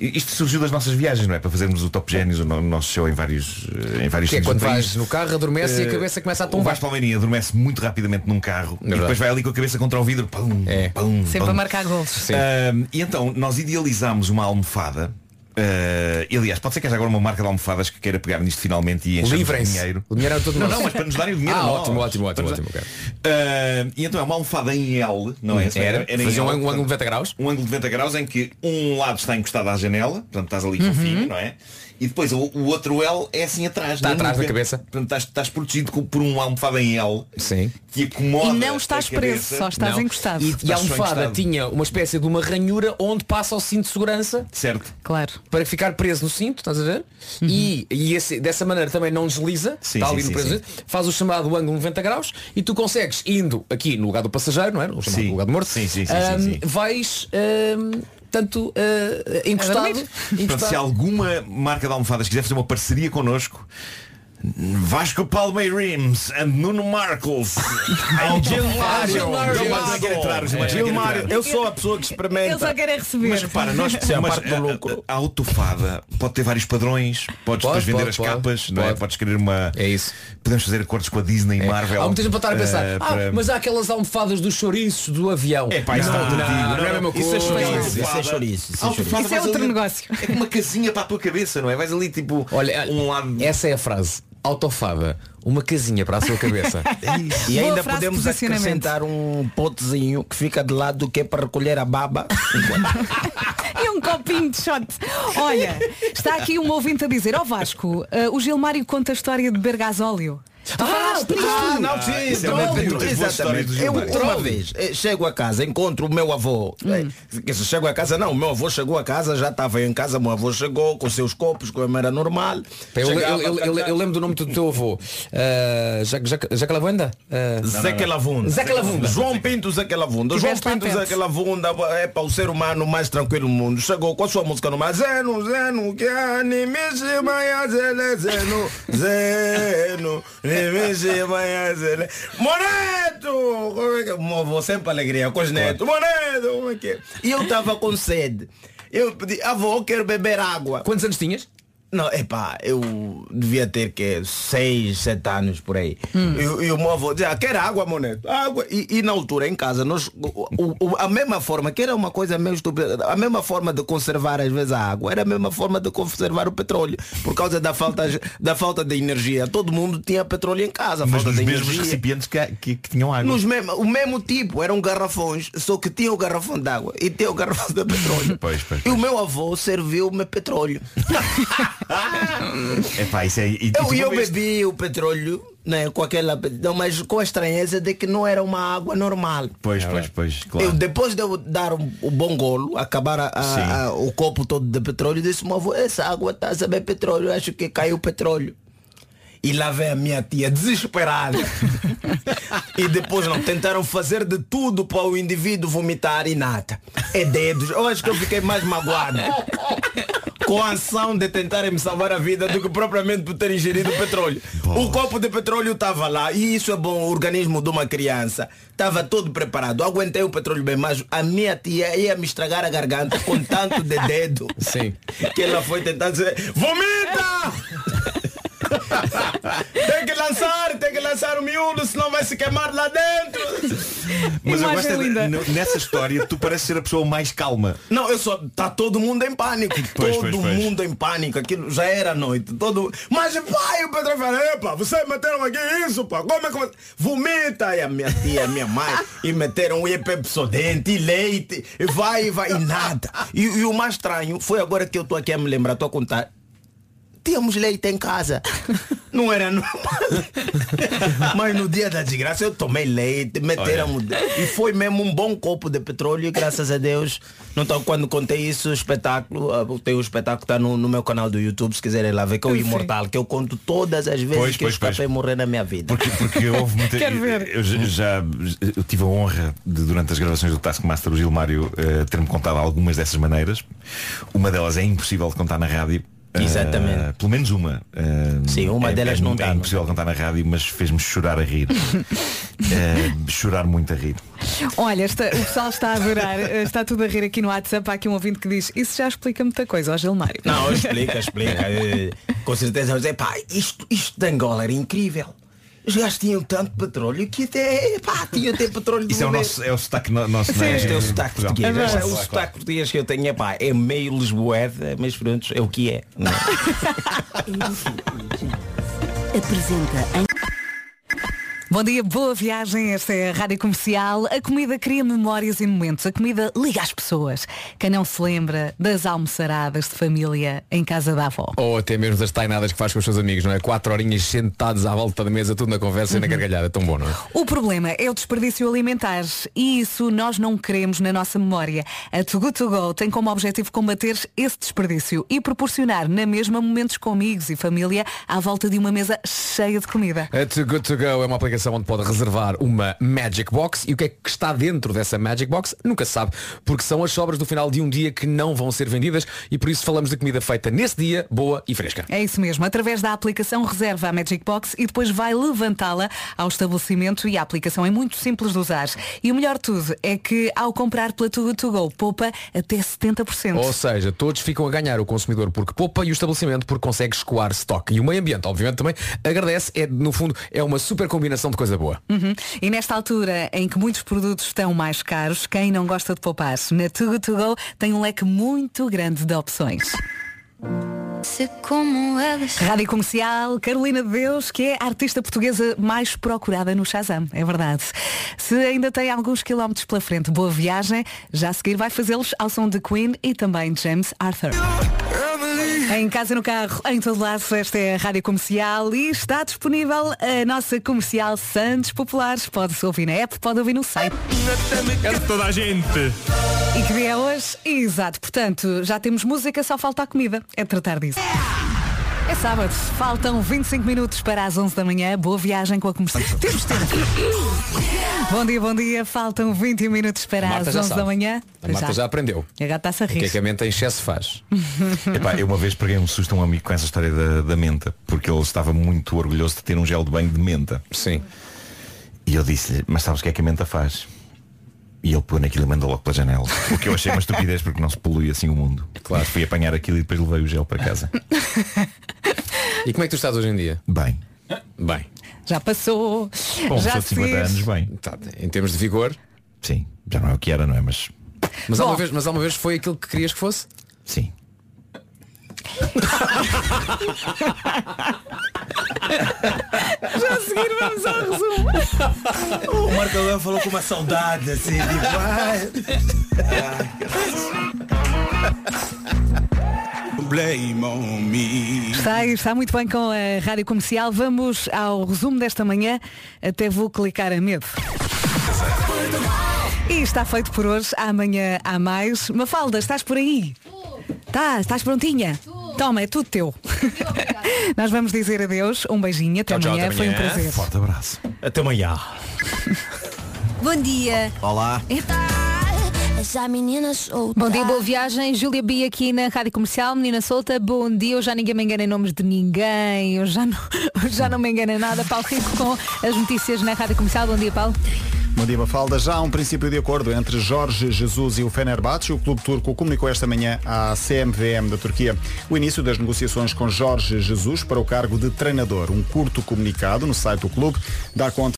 L: Isto surgiu das nossas viagens, não é? Para fazermos o Top Génios, o no- nosso show em vários, em vários
I: Que é quando vais no carro, adormece e a cabeça começa a
L: O
I: tombar.
L: Vasco Palmeirinho adormece muito rapidamente num carro e depois vai ali com a cabeça contra o vidro. Pum,
I: É.
L: pum,
A: Sempre
L: pum.
A: a marcar gols.
L: Um, e então nós idealizámos uma almofada. Uh, aliás, pode ser que haja agora uma marca de almofadas que queira pegar nisto finalmente e encher
I: Livrem-se.
L: dinheiro.
I: O dinheiro é todo
L: Não,
I: nosso.
L: não, mas para nos darem o dinheiro.
I: Ah, ótimo, ótimo, ótimo, ótimo.
L: dar-
I: ok.
L: Uh, e então é uma almofada em L, não é?
I: Era,
L: em
I: fazia um
L: L,
I: ângulo- um ângulo de
L: portanto,
I: 90 graus.
L: Um ângulo de 90 graus em que um lado está encostado à janela, portanto estás ali
I: Uhum.
L: fofinho, não é? E depois o, o outro L é assim atrás.
I: Está atrás da cabeça.
L: Portanto estás, estás protegido por uma almofada em L
I: Sim.
L: que acomoda
A: E não estás preso, só estás
I: Não.
A: encostado.
I: E, e a almofada tinha uma espécie de uma ranhura onde passa o cinto de segurança
L: Certo.
A: Claro.
I: para ficar preso no cinto, estás a ver? E, e esse- dessa maneira também não desliza,
L: Uhum. Sim,
I: está
L: sim,
I: ali no
L: sim,
I: preso,
L: sim.
I: faz o chamado ângulo 90 graus e tu consegues, indo aqui no lugar do passageiro, não é? O chamado
L: Sim.
I: lugar do morto,
L: Sim, sim, sim, sim.
I: vais ahm, tanto encostado.
L: Portanto,
I: encostado.
L: se alguma marca de almofadas quiser fazer uma parceria connosco, Vasco Palmeirims and Nuno Marcos.
N: Gilmário.
L: Não não
N: eu sou a pessoa que experimenta.
A: só quer é receber.
L: Mas repara, nós
N: é a do
L: a-
N: lucro.
L: A, a autofada pode ter vários padrões, podes
I: Pode,
L: depois vender
I: pode,
L: as
I: pode,
L: capas, não é?
I: pode.
L: Podes querer uma.
I: É isso.
L: Podemos fazer acordos com a Disney e Marvel.
I: Há muita gente para estar a pensar,
L: eh,
I: ah,
L: para-
I: mas há aquelas almofadas dos chouriços do avião.
L: É pá, isso
I: não,
L: está tudo
I: não,
L: digo.
I: não, é a mesma
N: Isso é
I: coisa.
N: isso é chouriço. Isso é
A: é outro negócio.
L: É uma casinha para a tua cabeça, não é? Vais ali tipo
I: Olha,
L: um lado.
I: essa é a frase. Autofada, uma casinha para a sua cabeça.
N: E
A: Boa
N: ainda podemos acrescentar um potezinho que fica de lado que é para recolher a baba.
A: E um copinho de shot. Olha, está aqui um ouvinte a dizer, ó Vasco, eh, o Gilmário conta a história de beber disto?
N: Ah, não, sim,
L: isso é
N: exatamente. Eu, uma vez, eh, chego a casa, encontro o meu avô. Eh, quer dizer, Chego a casa, não, o meu avô chegou a casa, já estava em casa, o meu avô chegou com seus copos, como era normal.
I: Eu, eu- eu- eu- eu lembro do nome do teu avô. Uh, Jaque- Jaque- Lavanda? Uh,
N: Zeca Lavunda.
I: Zeca Lavunda.
N: João Pinto Zeca Lavunda. João Pinto. Zeca Lavunda é para o ser humano mais tranquilo do mundo. Chegou com a sua música no mar. Zeno, Zeno, que anime se manhã, zele, Zeno, Zeno, manhã, zele. Moreto! Como é que é? Avô sempre alegria com os netos. Moreto, como é que é? E eu estava com sede. Eu pedi, avô, quero beber água.
I: Quantos anos tinhas?
N: Não, epá, eu devia ter que seis, sete anos por aí.
I: Hum.
N: E, e o meu avô dizia, ah, quer água, moneto? Água. E, e na altura, em casa, nós, o- o- a mesma forma, que era uma coisa meio estúpida, a mesma forma de conservar às vezes a água, era a mesma forma de conservar o petróleo. Por causa da falta, da falta de energia. Todo mundo tinha petróleo em casa.
L: Mas
N: falta
L: nos
N: de
L: mesmos
N: energia.
L: recipientes que, que, que tinham água.
N: Nos mesmo, o mesmo tipo, eram garrafões, só que tinha o garrafão de água e tinha o garrafão de petróleo.
L: Pois, pois,
N: E o meu avô serviu-me petróleo.
L: Epá, isso é. E,
N: Eu,
L: e tu
N: eu bebi o petróleo né, com aquela, não, mas com a estranheza de que não era uma água normal.
L: Pois, pois, pois,
N: Eu,
L: claro.
N: depois de eu dar um- o bom golo, acabar a- a- a- o copo todo de petróleo, disse, meu avô, essa água está a saber petróleo, acho que caiu petróleo. E lá vem a minha tia desesperada. e depois não tentaram fazer de tudo para o indivíduo vomitar e nada. É dedos. Eu acho que eu fiquei mais magoado com a ação de tentarem me salvar a vida do que propriamente por ter ingerido petróleo. O copo de petróleo estava lá e isso é bom, o organismo de uma criança. Estava todo preparado. Aguentei o petróleo bem, mas a minha tia ia me estragar a garganta com tanto de dedo.
I: Sim.
N: Que ela foi tentar dizer, vomita! tem que lançar, tem que lançar o miúdo, senão vai se queimar lá dentro.
L: Mas eu gosto de-
N: linda.
L: n- nessa história tu pareces ser a pessoa mais calma.
N: Não, eu só. Tá todo mundo em pânico.
L: Pois,
N: todo
L: pois, pois.
N: mundo em pânico. Aquilo já era noite. Todo. Mas pai, o Pedro fala, epa, vocês meteram aqui isso, pá. Como é que. Vomita! E a minha tia, a minha mãe, e meteram um epepsodente e leite. E vai, e vai, e nada. E, e o mais estranho foi agora que eu estou aqui a me lembrar, estou a contar. Tínhamos leite em casa. Não era normal. Mas no dia da desgraça eu tomei leite, meteram e foi mesmo um bom copo de petróleo e graças a Deus. Não tô, quando contei isso, o espetáculo, ah, tem o espetáculo está no, no meu canal do YouTube, se quiserem lá ver, que é o
L: Sim.
N: Imortal, que eu conto todas as vezes
L: Pois,
N: que eu
L: pois,
N: escapei
L: pois.
N: morrer na minha vida.
L: Porque, porque houve muita.
N: Quero ver.
L: Eu já, já- eu tive a honra de, durante as gravações do Taskmaster, o Gilmário eh, ter-me contado algumas dessas maneiras. Uma delas é impossível de contar na rádio. Eh,
N: Exatamente.
L: pelo menos uma. Eh,
N: Sim, uma
L: é,
N: delas
L: é,
N: não
L: é
N: dá, não
L: impossível de contar na rádio, mas fez-me chorar a rir. Eh, chorar muito a rir.
A: Olha, esta- o pessoal está a adorar, eh, está tudo a rir aqui no WhatsApp. Há aqui um ouvinte que diz, isso já explica muita coisa, ó Gilmário.
N: Não, explica, explica. Eh, Com certeza eu dizer, pá, isto, isto de Angola era incrível. Os gajos tinham tanto petróleo que até, pá, tinha até petróleo de
L: Isso é o, nosso, é o sotaque no- nosso.
N: Sim,
L: não
N: este é o sotaque português. É
L: claro,
N: o sotaque português que eu tenho, epá, é meio lisboeta, mas pronto, é o que é. não é?
G: Apresenta em
A: Bom dia, boa viagem. Esta é a Rádio Comercial. A comida cria memórias e momentos. A comida liga as pessoas. Quem não se lembra das almoçaradas de família em casa da avó?
I: Ou até mesmo das tainadas que faz com os seus amigos, não é? Quatro horinhas sentados à volta da mesa, tudo na conversa e na gargalhada. Tão bom, não é?
A: O problema é o desperdício alimentar e isso nós não queremos na nossa memória. A Too Good To Go tem como objetivo combater esse desperdício e proporcionar na mesma momentos com amigos e família à volta de uma mesa cheia de comida.
I: A Too Good To Go é uma aplicação onde pode reservar uma Magic Box e o que é que está dentro dessa Magic Box nunca se sabe, porque são as sobras do final de um dia que não vão ser vendidas e por isso falamos de comida feita nesse dia, boa e fresca.
A: É isso mesmo. Através da aplicação reserva a Magic Box e depois vai levantá-la ao estabelecimento e a aplicação é muito simples de usar. E o melhor de tudo é que ao comprar pela Good To Go poupa até 70%.
I: Ou seja, todos ficam a ganhar o consumidor porque poupa e o estabelecimento porque consegue escoar stock. E o meio ambiente, obviamente, também agradece. É, no fundo, é uma super combinação de coisa boa.
A: Uhum. E nesta altura em que muitos produtos estão mais caros, quem não gosta de poupar, na Too Good To Go tem um leque muito grande de opções.
J: como elas.
A: Rádio Comercial, Carolina de Deus, que é a artista portuguesa mais procurada no Shazam, é verdade. Se ainda tem alguns quilómetros pela frente, boa viagem, já a seguir vai fazê-los ao som de Queen e também James Arthur. Em casa, no carro, em todo lado, esta é a Rádio Comercial e está disponível a nossa comercial Santos Populares. Pode-se ouvir na app, pode ouvir no site.
Q: Quero toda a gente.
A: E que dia é hoje? Exato, portanto, já temos música, só falta a comida. É tratar disso. É sábado, faltam 25 minutos para as 11 da manhã. Boa viagem com a comercial. Temos tempo. Bom dia, bom dia. Faltam 20 minutos para as
I: já
A: 11 da
I: sabe.
A: manhã.
I: A Marta já aprendeu.
A: A gata está-se a
I: O que é
A: rir.
I: que a mente em excesso faz?
L: Epá, eu uma vez preguei um susto a um amigo com essa história da, da menta, porque ele estava muito orgulhoso de ter um gel de banho de menta.
I: Sim.
L: E eu disse-lhe, mas sabes o que é que a menta faz? E ele pôs naquilo e mandou logo pela janela. O que eu achei uma estupidez porque não se polui assim o mundo. Claro. Fui apanhar aquilo e depois levei o gel para casa.
I: E como é que tu estás hoje em dia?
L: Bem.
I: Bem.
A: Já passou.
L: Bom,
A: já
L: sou de 50
A: fez.
L: anos, bem.
I: Tá, em termos de vigor.
L: Sim, já não é o que era, não é? Mas.
I: Mas, há uma
A: Bom.
I: vez, mas há uma vez foi aquilo que querias que fosse?
L: Sim.
A: Já a seguir vamos ao resumo.
N: O Marco agora falou com uma saudade assim, tipo, ai. Blame on me.
A: Está, está muito bem com a Rádio Comercial. Vamos ao resumo desta manhã. Até vou clicar a medo. E está feito por hoje. Amanhã há mais. Mafalda, estás por aí? Tá, estás prontinha? Toma, é tudo teu. Nós vamos dizer adeus. Um beijinho. Até
N: Tchau, tchau,
A: amanhã.
N: até
A: Foi um
N: amanhã.
A: prazer.
L: Forte abraço.
N: Até amanhã.
D: Bom dia.
N: Olá.
J: Essa menina solta.
D: Bom dia, boa viagem. Júlia B aqui na Rádio Comercial, menina solta. Bom dia, eu já ninguém me engana em nomes de ninguém. Eu já não, eu já não me engano em nada. Paulo Rico com as notícias na Rádio Comercial. Bom dia, Paulo.
S: Bom dia, Mafalda. Já há um princípio de acordo entre Jorge Jesus e o Fenerbahçe. O clube turco comunicou esta manhã à CMVM da Turquia o início das negociações com Jorge Jesus para o cargo de treinador. Um curto comunicado no site do clube dá conta